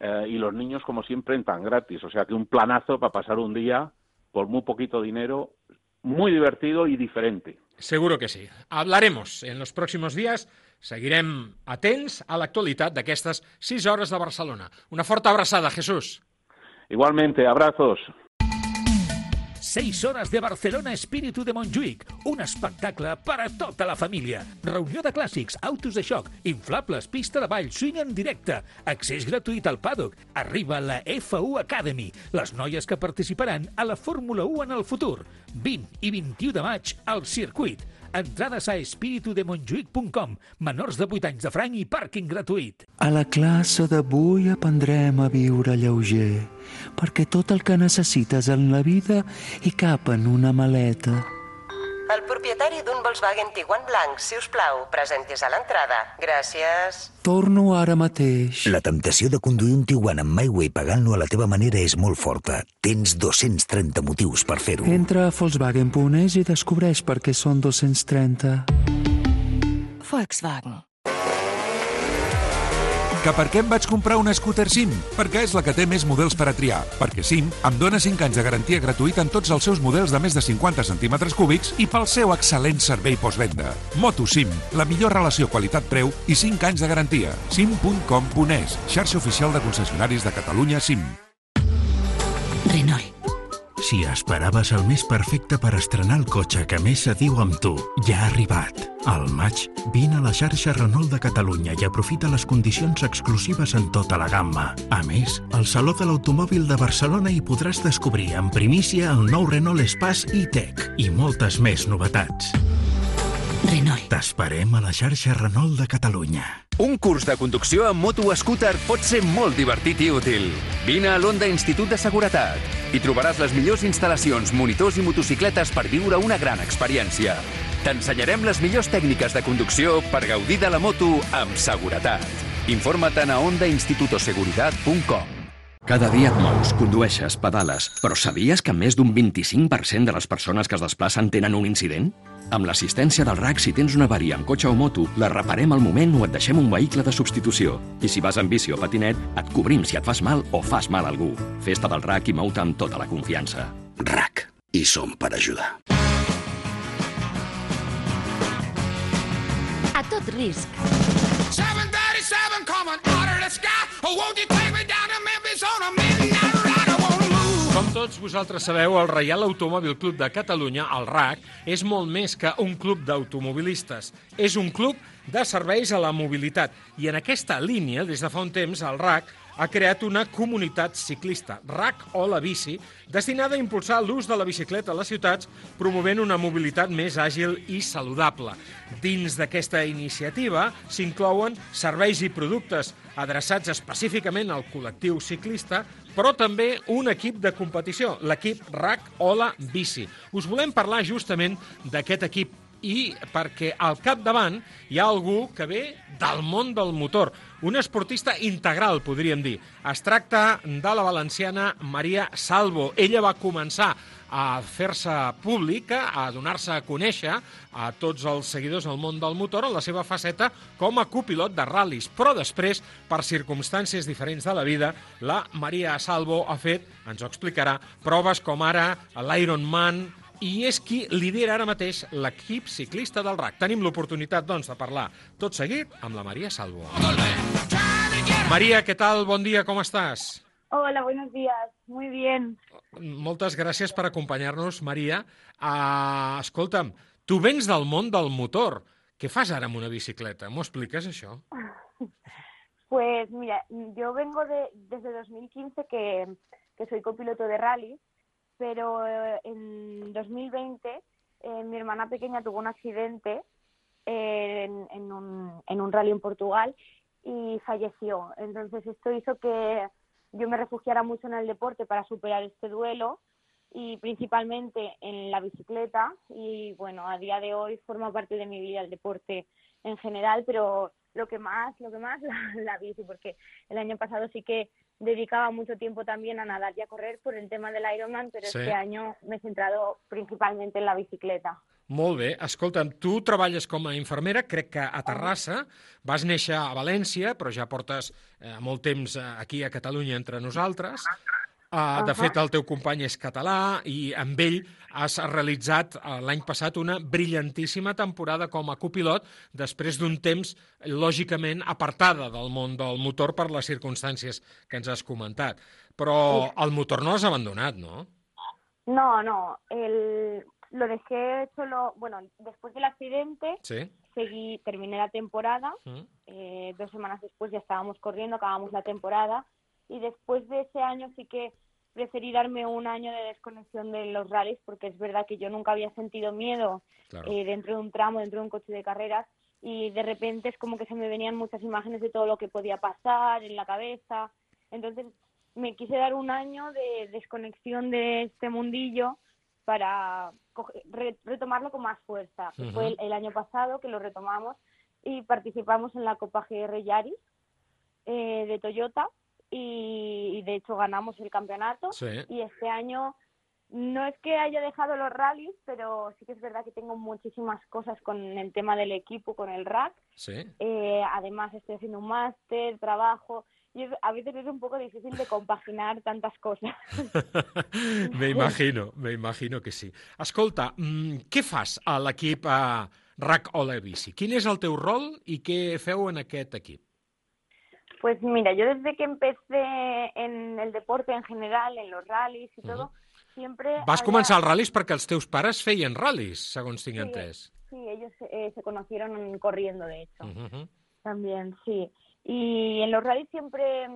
eh, y los niños, como siempre, entran gratis. O sea que un planazo para pasar un día por muy poquito dinero, muy divertido y diferente. Seguro que sí. Hablaremos en los próximos días. Seguirem atents a l'actualitat d'aquestes 6 hores de Barcelona. Una forta abraçada, Jesús. Igualmente, abrazos. 6 hores de Barcelona Espíritu de Montjuïc. Un espectacle per a tota la família. Reunió de clàssics, autos de xoc, inflables, pista de ball, swing en directe, accés gratuït al paddock. Arriba la FU Academy, les noies que participaran a la Fórmula 1 en el futur. 20 i 21 de maig al circuit. Entrades a espiritudemontjuïc.com. Menors de 8 anys de franc i pàrquing gratuït. A la classe d'avui aprendrem a viure lleuger, perquè tot el que necessites en la vida hi cap en una maleta. El propietari d'un Volkswagen Tiguan blanc, si us plau, presentis a l'entrada. Gràcies. Torno ara mateix. La temptació de conduir un Tiguan amb MyWay pagant-lo a la teva manera és molt forta. Tens 230 motius per fer-ho. Entra a Volkswagen.es i descobreix per què són 230. Volkswagen. Que per què em vaig comprar una scooter SIM? Perquè és la que té més models per a triar. Perquè SIM em dona 5 anys de garantia gratuïta en tots els seus models de més de 50 centímetres cúbics i pel seu excel·lent servei postvenda. Moto SIM, la millor relació qualitat-preu i 5 anys de garantia. sim.com.es, xarxa oficial de concessionaris de Catalunya SIM. Renault. Si esperaves el mes perfecte per estrenar el cotxe que més se diu amb tu, ja ha arribat. Al maig, vine a la xarxa Renault de Catalunya i aprofita les condicions exclusives en tota la gamma. A més, al Saló de l'Automòbil de Barcelona hi podràs descobrir en primícia el nou Renault Espace e-Tech i moltes més novetats. Renault. T'esperem a la xarxa Renault de Catalunya. Un curs de conducció amb moto o scooter pot ser molt divertit i útil. Vine a l'Onda Institut de Seguretat. Hi trobaràs les millors instal·lacions, monitors i motocicletes per viure una gran experiència. T'ensenyarem les millors tècniques de conducció per gaudir de la moto amb seguretat. Informa't a ondainstitutoseguridad.com Cada dia et mous, condueixes, pedales, però sabies que més d'un 25% de les persones que es desplacen tenen un incident? Amb l'assistència del RAC, si tens una avaria amb cotxe o moto, la reparem al moment o et deixem un vehicle de substitució. I si vas amb bici o patinet, et cobrim si et fas mal o fas mal a algú. Festa del RAC i mou-te amb tota la confiança. RAC. I som per ajudar. A tot risc. 737 coming out of the sky. Oh, won't you take me down tots vosaltres sabeu, el Reial Automòbil Club de Catalunya, el RAC, és molt més que un club d'automobilistes. És un club de serveis a la mobilitat. I en aquesta línia, des de fa un temps, el RAC ha creat una comunitat ciclista, RAC o la bici, destinada a impulsar l'ús de la bicicleta a les ciutats, promovent una mobilitat més àgil i saludable. Dins d'aquesta iniciativa s'inclouen serveis i productes adreçats específicament al col·lectiu ciclista, però també un equip de competició, l'equip RAC o la bici. Us volem parlar justament d'aquest equip i perquè al capdavant hi ha algú que ve del món del motor, un esportista integral, podríem dir. Es tracta de la valenciana Maria Salvo. Ella va començar a fer-se pública, a donar-se a conèixer a tots els seguidors del món del motor en la seva faceta com a copilot de ral·lis. Però després, per circumstàncies diferents de la vida, la Maria Salvo ha fet, ens ho explicarà, proves com ara l'Ironman, i és qui lidera ara mateix l'equip ciclista del RAC. Tenim l'oportunitat, doncs, de parlar tot seguit amb la Maria Salvo. Maria, què tal? Bon dia, com estàs? Hola, buenos días. Muy bien. Moltes gràcies per acompanyar-nos, Maria. Uh, escolta'm, tu vens del món del motor. Què fas ara amb una bicicleta? M'ho expliques, això? Pues mira, yo vengo de, desde 2015 que, que soy copiloto de rally, pero eh, en 2020 eh, mi hermana pequeña tuvo un accidente eh, en, en un, en un rally en Portugal y falleció. Entonces esto hizo que yo me refugiara mucho en el deporte para superar este duelo y principalmente en la bicicleta y bueno, a día de hoy forma parte de mi vida el deporte en general, pero lo que más, lo que más la, la bici, porque el año pasado sí que dedicaba mucho tiempo también a nadar y a correr por el tema del Ironman, pero Sí. este año me he centrado principalmente en la bicicleta. Molt bé. Escolta'm, tu treballes com a infermera, crec que a Terrassa, vas néixer a València, però ja portes eh, molt temps eh, aquí a Catalunya entre nosaltres. Uh, de fet, el teu company és català i amb ell has realitzat uh, l'any passat una brillantíssima temporada com a copilot després d'un temps, lògicament, apartada del món del motor per les circumstàncies que ens has comentat. Però el motor no l'has abandonat, no? No, no, el, lo dejé solo, bueno, después del accidente Sí. seguí, terminé la temporada, Mm. eh, dos semanas después ya estábamos corriendo, acabamos la temporada y después de ese año sí que preferí darme un año de desconexión de los rallies porque es verdad que yo nunca había sentido miedo Claro. eh, dentro de un tramo, dentro de un coche de carreras y de repente es como que se me venían muchas imágenes de todo lo que podía pasar en la cabeza. Entonces me quise dar un año de desconexión de este mundillo para re- retomarlo con más fuerza. Fue el, el año pasado que lo retomamos y participamos en la Copa GR Yaris eh, de Toyota y, y de hecho ganamos el campeonato. Sí. Y este año no es que haya dejado los rallies, pero sí que es verdad que tengo muchísimas cosas con el tema del equipo, con el rack. Sí. Eh, además estoy haciendo un máster, trabajo, y es- a veces es un poco difícil de compaginar tantas cosas. me imagino, me imagino que sí. Escolta, mm, què fas a l'equip a RAC o la bici? Quin és el teu rol i què feu en aquest equip? Pues mira, yo desde que empecé en el deporte en general, en los rallies y todo, siempre... Vas había- començar els ral·lis perquè els teus pares feien ral·lis, segons tinc Sí, entès. Sí, ellos eh, se conocieron corriendo, de hecho. Mhm. También, sí. Y en los rallies siempre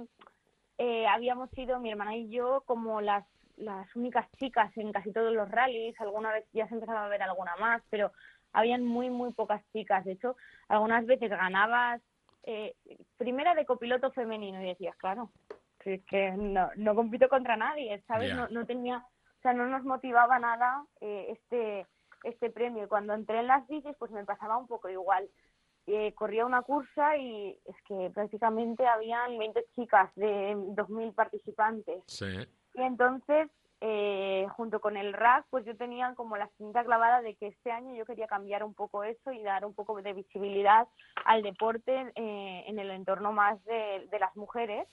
eh, habíamos sido, mi hermana y yo, como las, las únicas chicas en casi todos los rallies. Alguna vez ya se empezaba a ver alguna más, pero habían muy, muy pocas chicas. De hecho, algunas veces ganabas eh, primera de copiloto femenino y decías, claro, que, no, no compito contra nadie, ¿sabes? No, no tenía, o sea, no nos motivaba nada eh, este este premio. Y cuando entré en las bicis, pues me pasaba un poco igual. Eh, corría una cursa y es que prácticamente habían 20 chicas de 2.000 participantes. Sí. Y entonces, eh, junto con el RAC, pues yo tenía como la cinta clavada de que este año yo quería cambiar un poco eso y dar un poco de visibilidad al deporte eh, en el entorno más de, de las mujeres.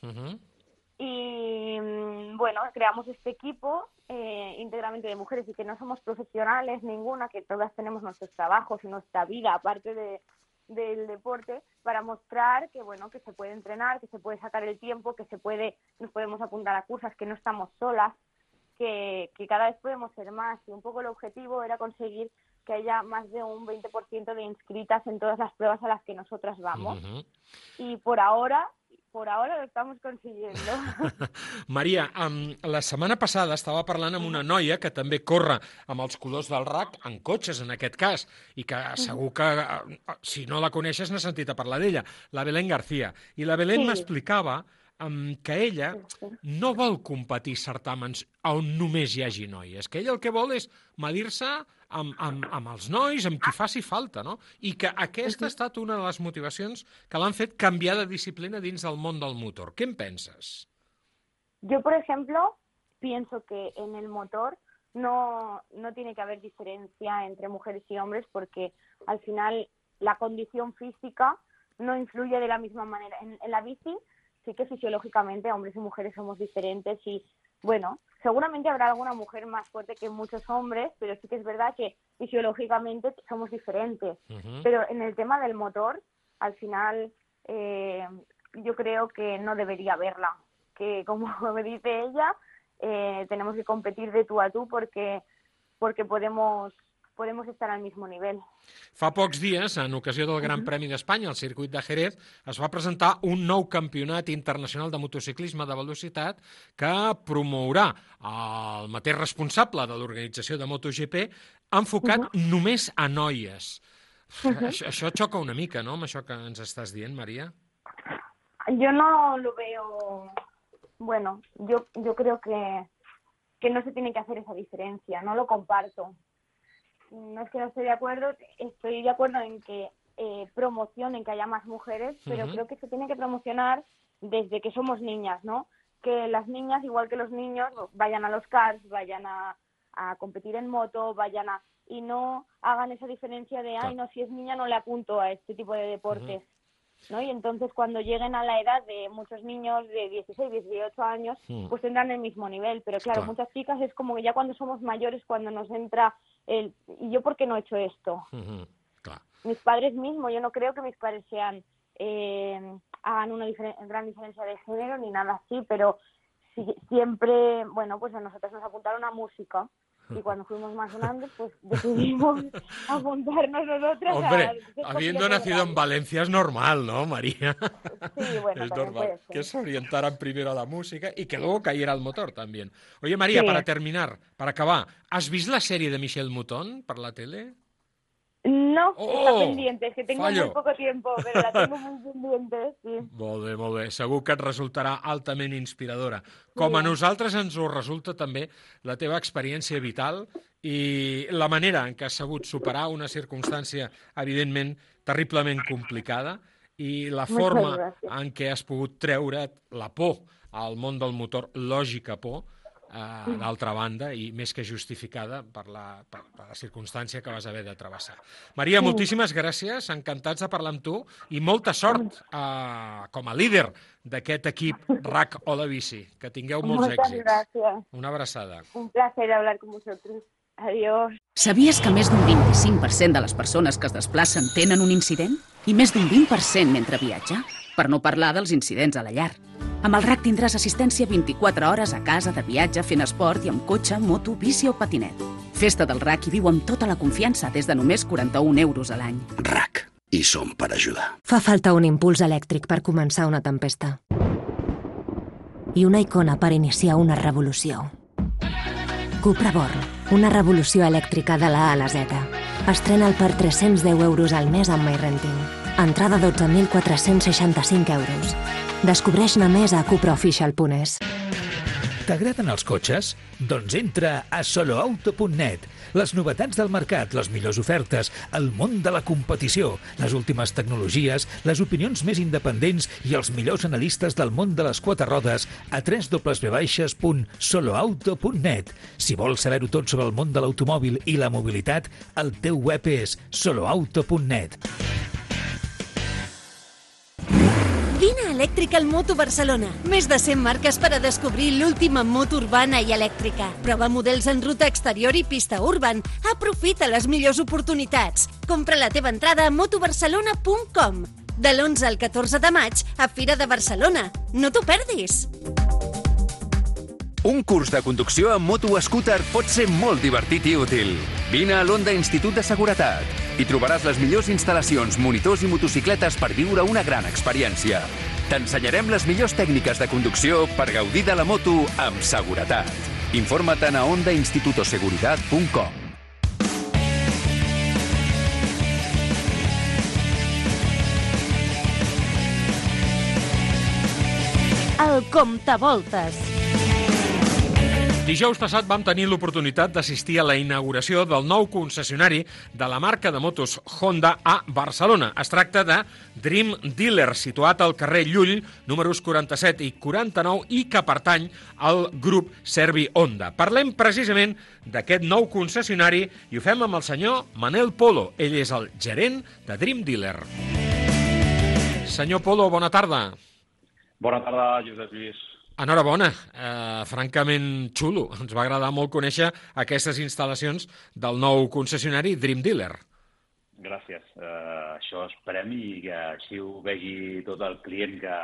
Y mm, bueno, creamos este equipo eh, íntegramente de mujeres y que no somos profesionales ninguna, que todas tenemos nuestros trabajos y nuestra vida aparte de, del deporte para mostrar que bueno que se puede entrenar, que se puede sacar el tiempo, que se puede nos podemos apuntar a cursos, que no estamos solas, que, que cada vez podemos ser más. Y un poco el objetivo era conseguir que haya más de un 20% de inscritas en todas las pruebas a las que nosotras vamos. Y por ahora por ahora lo estamos consiguiendo. Maria, um, la setmana passada estava parlant amb una noia que també corre amb els colors del RAC, en cotxes en aquest cas, i que segur que, eh, si no la coneixes, n'has sentit a parlar d'ella, la Belén García. I la Belén Sí. m'explicava um, que ella no vol competir certàmens on només hi hagi noies, que ella el que vol és medir-se amb, amb, amb els nois, amb qui faci falta, no? I que aquesta ha estat una de les motivacions que l'han fet canviar de disciplina dins del món del motor. Què en penses? Yo, por ejemplo, pienso que en el motor no, no tiene que haber diferencia entre mujeres y hombres porque al final la condición física no influye de la misma manera. En, en la bici sí que fisiológicamente hombres y mujeres somos diferentes y bueno, seguramente habrá alguna mujer más fuerte que muchos hombres, pero sí que es verdad que fisiológicamente somos diferentes. Pero en el tema del motor, al final eh, yo creo que no debería haberla. Que como me dice ella, eh, tenemos que competir de tú a tú porque, porque podemos, podemos estar al mismo nivel. Fa pocs dies, en ocasió del Gran Premi d'Espanya, al circuit de Jerez, es va presentar un nou campionat internacional de motociclisme de velocitat que promourà el mateix responsable de l'organització de MotoGP enfocat només a noies. Mhm. això, això xoca una mica, no?, amb això que ens estàs dient, Maria? Yo no lo veo, bueno, yo, yo creo que, que no se tiene que hacer esa diferencia, no lo comparto. No es que no estoy de acuerdo, estoy de acuerdo en que eh, promocionen que haya más mujeres, pero creo que se tiene que promocionar desde que somos niñas, ¿no? Que las niñas, igual que los niños, vayan a los cars, vayan a, a competir en moto, vayan a... y no hagan esa diferencia de, ay, no, si es niña no le apunto a este tipo de deportes. ¿No? Y entonces cuando lleguen a la edad de muchos niños de 16, 18 años, pues tendrán el mismo nivel. Pero claro, Claro. muchas chicas es como que ya cuando somos mayores, cuando nos entra el, ¿y yo por qué no he hecho esto? Mis padres mismos, yo no creo que mis padres sean, eh, hagan una diferen- gran diferencia de género ni nada así, pero siempre, bueno, pues a nosotros nos apuntaron a música. Y cuando fuimos más grandes, pues decidimos apuntarnos nosotras a... Hombre, habiendo nacido en. Valencia es normal, ¿no, María? Sí, bueno, es normal que se orientaran primero a la música y que luego cayera al motor también. Oye, María, Sí. para terminar, para acabar, ¿has visto la serie de Michel Mouton por la tele? No, Oh, está pendiente, es que tengo fallo. muy poco tiempo, pero la tengo muy pendiente, sí. Molt bé, molt bé. Segur que et resultarà altament inspiradora. Com a Sí. nosaltres ens ho resulta també la teva experiència vital i la manera en què has sabut superar una circumstància, evidentment, terriblement complicada i la Moltes forma gràcies. en què has pogut treure la por al món del motor, lògica por, eh, d'altra banda, i més que justificada per la, per, per la circumstància que vas haver de travessar. Maria, Sí. moltíssimes gràcies, encantats de parlar amb tu i molta sort eh, com a líder d'aquest equip RAC o la bici. Que tingueu molts Muchas èxits. gracias. Una abraçada. Un placer hablar con vosotros. Adiós. Sabies que més d'un 25% de les persones que es desplacen tenen un incident? I més d'un 20% mentre viatja? Per no parlar dels incidents a la llar. Amb el RAC tindràs assistència 24 hores a casa, de viatge, fent esport i amb cotxe, moto, bici o patinet. Festa del RAC i viu amb tota la confiança des de només 41 euros a l'any. RAC. I som per ajudar. Fa falta un impuls elèctric per començar una tempesta. I una icona per iniciar una revolució. Cupra Born, una revolució elèctrica de la A a la Z. Estrena'l per 310 euros al mes amb MyRenting. Entrada 12.465 euros. Descobreix-ne més a cupraofficial.es. T'agraden els cotxes? Doncs entra a soloauto.net. Les novetats del mercat, les millors ofertes, el món de la competició, les últimes tecnologies, les opinions més independents i els millors analistes del món de les quatre rodes a www.soloauto.net. Si vols saber-ho tot sobre el món de l'automòbil i la mobilitat, el teu web és soloauto.net. Vine a Electrical Moto Barcelona. Més de 100 marques per a descobrir l'última moto urbana i elèctrica. Prova models en ruta exterior i pista urban. Aprofita les millors oportunitats. Compra la teva entrada a motobarcelona.com. De l'11 al 14 de maig a Fira de Barcelona. No t'ho perdis! Un curs de conducció amb moto o scooter pot ser molt divertit i útil. Vine a l'Onda Institut de Seguretat. Hi trobaràs les millors instal·lacions, monitors i motocicletes per viure una gran experiència. T'ensenyarem les millors tècniques de conducció per gaudir de la moto amb seguretat. Informa't a hondainstitutoseguridad.com. El comptavoltes. Dijous passat vam tenir l'oportunitat d'assistir a la inauguració del nou concessionari de la marca de motos Honda a Barcelona. Es tracta de Dream Dealer, situat al carrer Llull, números 47 i 49, i que pertany al grup Servi Honda. Parlem precisament d'aquest nou concessionari i ho fem amb el senyor Manel Polo. Ell és el gerent de Dream Dealer. Senyor Polo, bona tarda. Bona tarda, Josep Lluís. Enhorabona, eh, francament xulo. Ens va agradar molt conèixer aquestes instal·lacions del nou concessionari Dream Dealer. Gràcies. Eh, això esperem i que així ho vegi tot el client que,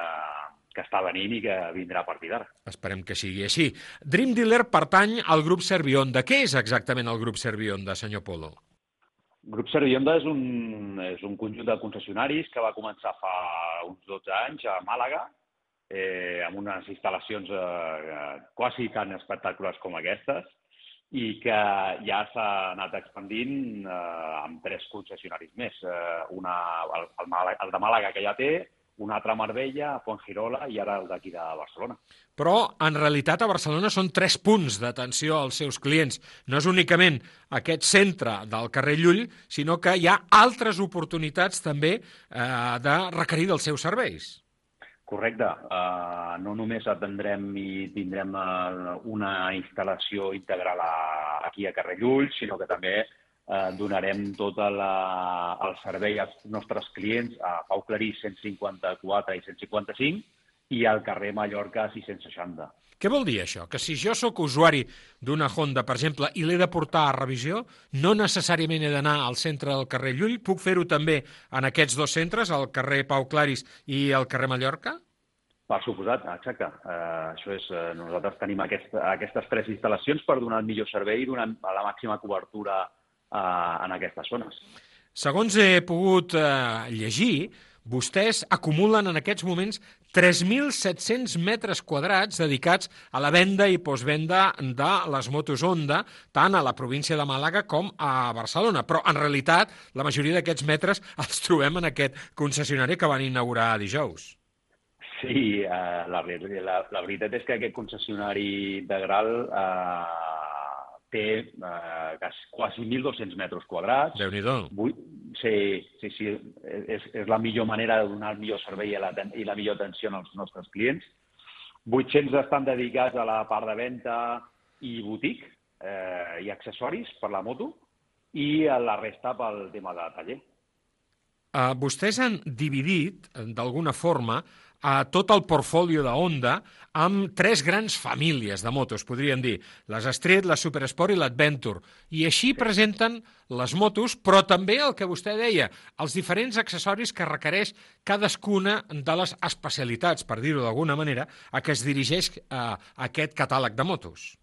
que està venint i que vindrà a partir d'ara. Esperem que sigui així. Dream Dealer pertany al grup Servionda. Què és exactament el grup Servionda, senyor Polo? Grup Servionda és un, és un conjunt de concessionaris que va començar fa uns 12 anys a Màlaga, eh, amb unes instal·lacions eh, quasi tan espectaculars com aquestes i que ja s'ha anat expandint eh, amb tres concessionaris més. Eh, una, el, el, Màlaga, el de Màlaga, que ja té, un altre a Marbella, a Fuengirola i ara el d'aquí de Barcelona. Però, en realitat, a Barcelona són tres punts d'atenció als seus clients. No és únicament aquest centre del carrer Llull, sinó que hi ha altres oportunitats també eh, de requerir dels seus serveis. Correcte. Uh, no només atendrem i tindrem uh, una instal·lació integral a, aquí a Carrer Llull, sinó que també uh, donarem tot la, el servei als nostres clients a Pau Clarí 154 i 155 i al carrer Mallorca 660. Què vol dir això? Que si jo sóc usuari d'una Honda, per exemple, i l'he de portar a revisió, no necessàriament he d'anar al centre del carrer Llull, puc fer-ho també en aquests dos centres, al carrer Pau Claris i al carrer Mallorca? Per suposat, exacte. Uh, això és, uh, nosaltres tenim aquest, aquestes tres instal·lacions per donar el millor servei i donar la màxima cobertura uh, en aquestes zones. Segons he pogut uh, llegir, vostès acumulen en aquests moments 3.700 metres quadrats dedicats a la venda i postvenda de les motos Honda, tant a la província de Màlaga com a Barcelona. Però, en realitat, la majoria d'aquests metres els trobem en aquest concessionari que van inaugurar dijous. Sí, eh, la, la, la veritat és que aquest concessionari integral eh, té eh, quasi 1.200 metres quadrats. Déu-n'hi-do. Sí, sí, sí. És, és la millor manera de donar el millor servei i la, i la millor atenció als nostres clients. 800 estan dedicats a la part de venda i botic eh, i accessoris per la moto i a la resta pel tema de taller. Uh, vostès han dividit, d'alguna forma, a tot el portfolio de Honda amb tres grans famílies de motos, podríem dir, les Street, la Supersport i l'Adventure. I així presenten les motos, però també el que vostè deia, els diferents accessoris que requereix cadascuna de les especialitats, per dir-ho d'alguna manera, a què es dirigeix a aquest catàleg de motos.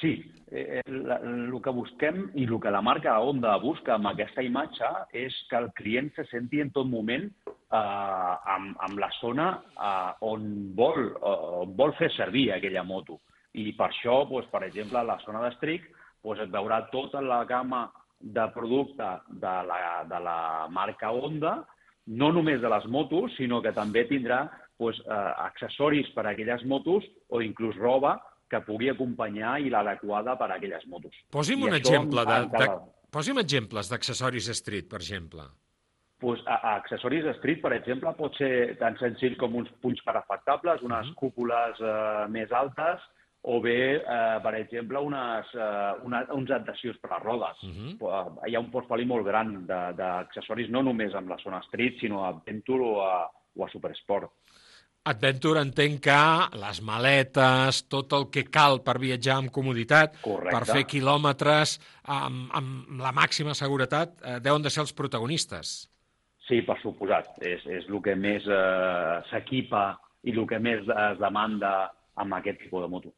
Sí, eh, el que busquem i el que la marca Honda busca amb aquesta imatge és que el client se senti en tot moment eh, amb, amb la zona eh, on, vol, eh, vol fer servir aquella moto. I per això, doncs, per exemple, a la zona d'estric doncs, et veurà tota la gamma de producte de la, de la marca Honda, no només de les motos, sinó que també tindrà doncs, eh, accessoris per a aquelles motos o inclús roba que pugui acompanyar i l'adequada per a aquelles motos. Posi'm I un exemple de, de, posi'm exemples d'accessoris street, per exemple. Pues, a, a accessoris street, per exemple, pot ser tan senzill com uns punys parafectables, unes cúpules eh, més altes, o bé, eh, per exemple, unes, eh, una, uns adhesius per a rodes. Uh Hi ha un portfoli molt gran de- d'accessoris, no només amb la zona street, sinó a Venture o a, o a Supersport. Adventure entenc que les maletes, tot el que cal per viatjar amb comoditat, Correcte. per fer quilòmetres amb, amb la màxima seguretat, eh, deuen de ser els protagonistes. Sí, per suposat. És, és el que més eh, s'equipa i el que més es demanda amb aquest tipus de moto.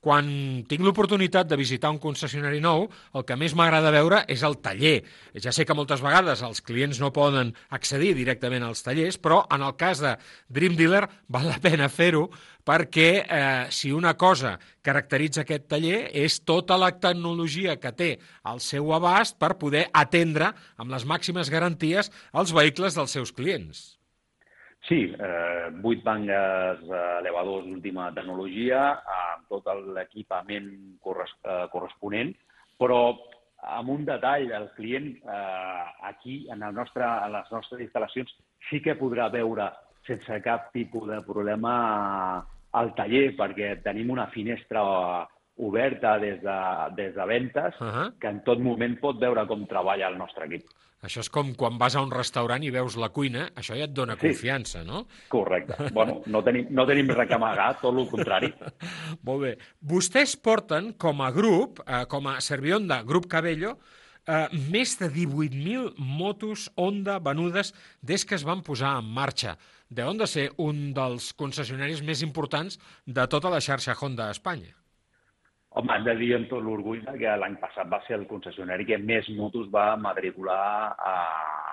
Quan tinc l'oportunitat de visitar un concessionari nou, el que més m'agrada veure és el taller. Ja sé que moltes vegades els clients no poden accedir directament als tallers, però en el cas de Dream Dealer val la pena fer-ho perquè eh, si una cosa caracteritza aquest taller és tota la tecnologia que té al seu abast per poder atendre amb les màximes garanties els vehicles dels seus clients. Sí, eh, vuit bangues eh, elevadors d'última tecnologia, amb tot l'equipament corres eh, corresponent, però amb un detall, el client eh, aquí, en, el nostre, en les nostres instal·lacions, sí que podrà veure sense cap tipus de problema al taller, perquè tenim una finestra oberta des de, des de ventes, uh -huh. que en tot moment pot veure com treballa el nostre equip. Això és com quan vas a un restaurant i veus la cuina, això ja et dona Sí. confiança, no? Correcte. Bueno, no tenim, no tenim res que amagar, tot el contrari. Molt bé. Vostès porten com a grup, eh, com a Servionda Grup Cabello, eh, més de 18.000 motos Honda venudes des que es van posar en marxa. De ser un dels concessionaris més importants de tota la xarxa Honda a Espanya. Home, hem de dir amb tot l'orgull que l'any passat va ser el concessionari que més motos va matricular a,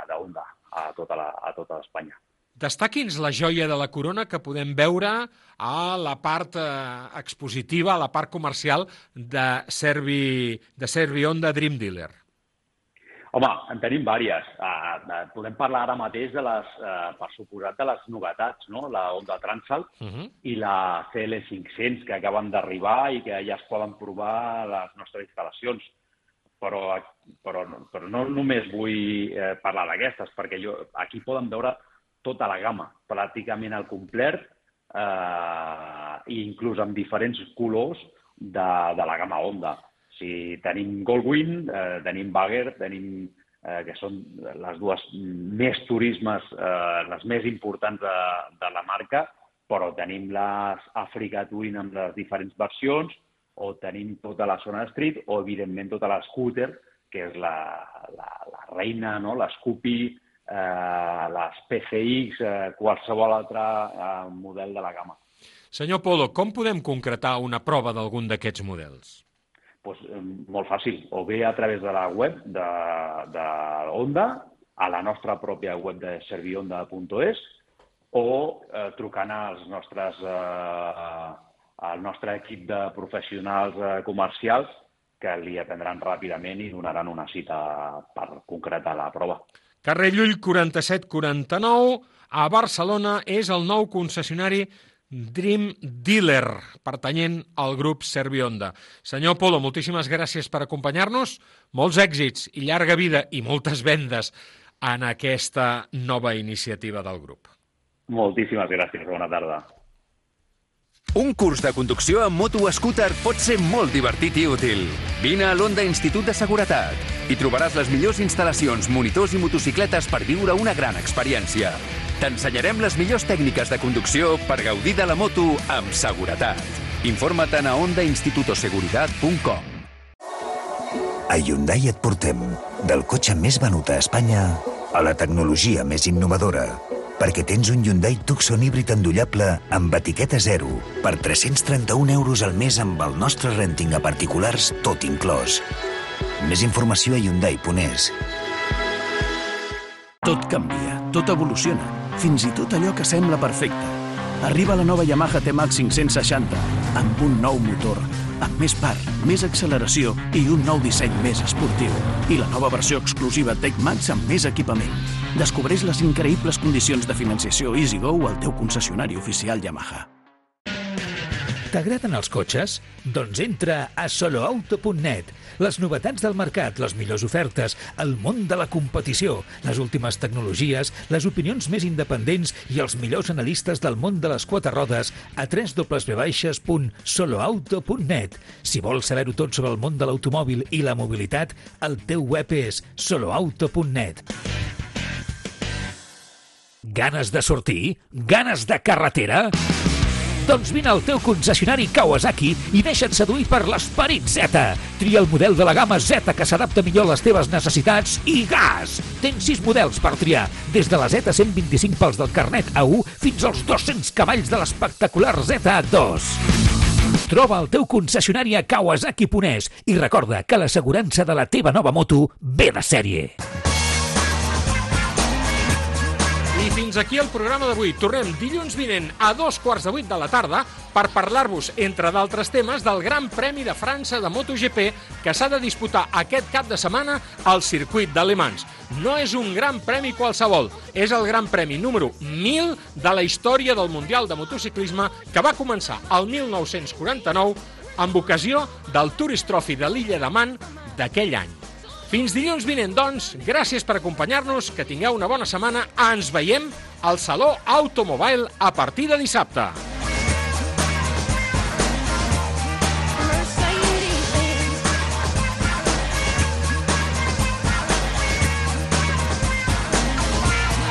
de Honda a tota, la, a tota Espanya. Destaqui'ns la joia de la corona que podem veure a la part eh, expositiva, a la part comercial de Servi, de Servi Honda Dream Dealer. Home, en tenim vàries. Uh, podem parlar ara mateix de les, uh, per suposat, de les novetats, no? La Honda Transalt Uh -huh. i la CL500 que acaben d'arribar i que ja es poden provar a les nostres instal·lacions. Però, però, però no només vull eh, parlar d'aquestes, perquè jo, aquí poden veure tota la gamma, pràcticament al complet, eh, inclús amb diferents colors de, de la gamma Honda. Si tenim Goldwing, eh, tenim Bagger, tenim eh, que són les dues més turismes, eh, les més importants de, de la marca, però tenim les Africa Touring amb les diferents versions, o tenim tota la zona street, o evidentment tota la scooter, que és la, la, la reina, no? l'Scoopy, eh, les PCX, eh, qualsevol altre eh, model de la gamma. Senyor Polo, com podem concretar una prova d'algun d'aquests models? Pues, molt fàcil, o bé a través de la web de, de Honda, a la nostra pròpia web de servionda.es, o eh, trucant als nostres, eh, al nostre equip de professionals eh, comercials que li atendran ràpidament i donaran una cita per concretar la prova. Carrer Llull 4749, a Barcelona, és el nou concessionari Dream Dealer, pertanyent al grup Servionda. Senyor Polo, moltíssimes gràcies per acompanyar-nos, molts èxits i llarga vida i moltes vendes en aquesta nova iniciativa del grup. Moltíssimes gràcies, bona tarda. Un curs de conducció amb moto o scooter pot ser molt divertit i útil. Vine a l'Onda Institut de Seguretat i trobaràs les millors instal·lacions, monitors i motocicletes per viure una gran experiència. T'ensenyarem les millors tècniques de conducció per gaudir de la moto amb seguretat. Informa't a ondainstitutoseguridad.com A Hyundai et portem del cotxe més venut a Espanya a la tecnologia més innovadora. Perquè tens un Hyundai Tucson híbrid endollable amb etiqueta zero per 331 euros al mes amb el nostre renting a particulars tot inclòs. Més informació a Hyundai.es. Tot canvia, tot evoluciona, fins i tot allò que sembla perfecte. Arriba la nova Yamaha T-Max 560 amb un nou motor, amb més par, més acceleració i un nou disseny més esportiu. I la nova versió exclusiva Tech Max amb més equipament. Descobreix les increïbles condicions de financiació EasyGo al teu concessionari oficial Yamaha. T'agraden els cotxes? Doncs entra a soloauto.net. Les novetats del mercat, les millors ofertes, el món de la competició, les últimes tecnologies, les opinions més independents i els millors analistes del món de les quatre rodes a www.soloauto.net. Si vols saber-ho tot sobre el món de l'automòbil i la mobilitat, el teu web és soloauto.net. Ganes de sortir? Ganes de carretera? Doncs vine al teu concessionari Kawasaki i deixa't seduir per l'esperit Z. Tria el model de la gamma Z que s'adapta millor a les teves necessitats i gas! Tens sis models per triar, des de la Z125 pels del carnet A1 fins als 200 cavalls de l'espectacular Z2. Troba el teu concessionari a Kawasaki Ponès i recorda que l'assegurança de la teva nova moto ve de sèrie. Fins aquí el programa d'avui. Tornem dilluns vinent a dos quarts de vuit de la tarda per parlar-vos, entre d'altres temes, del Gran Premi de França de MotoGP que s'ha de disputar aquest cap de setmana al circuit d'Alemans. No és un gran premi qualsevol, és el gran premi número 1000 de la història del Mundial de Motociclisme que va començar el 1949 amb ocasió del Tourist Trophy de l'illa de Man d'aquell any. Fins dilluns vinent, doncs, gràcies per acompanyar-nos, que tingueu una bona setmana. Ens veiem al Saló Automobile a partir de dissabte.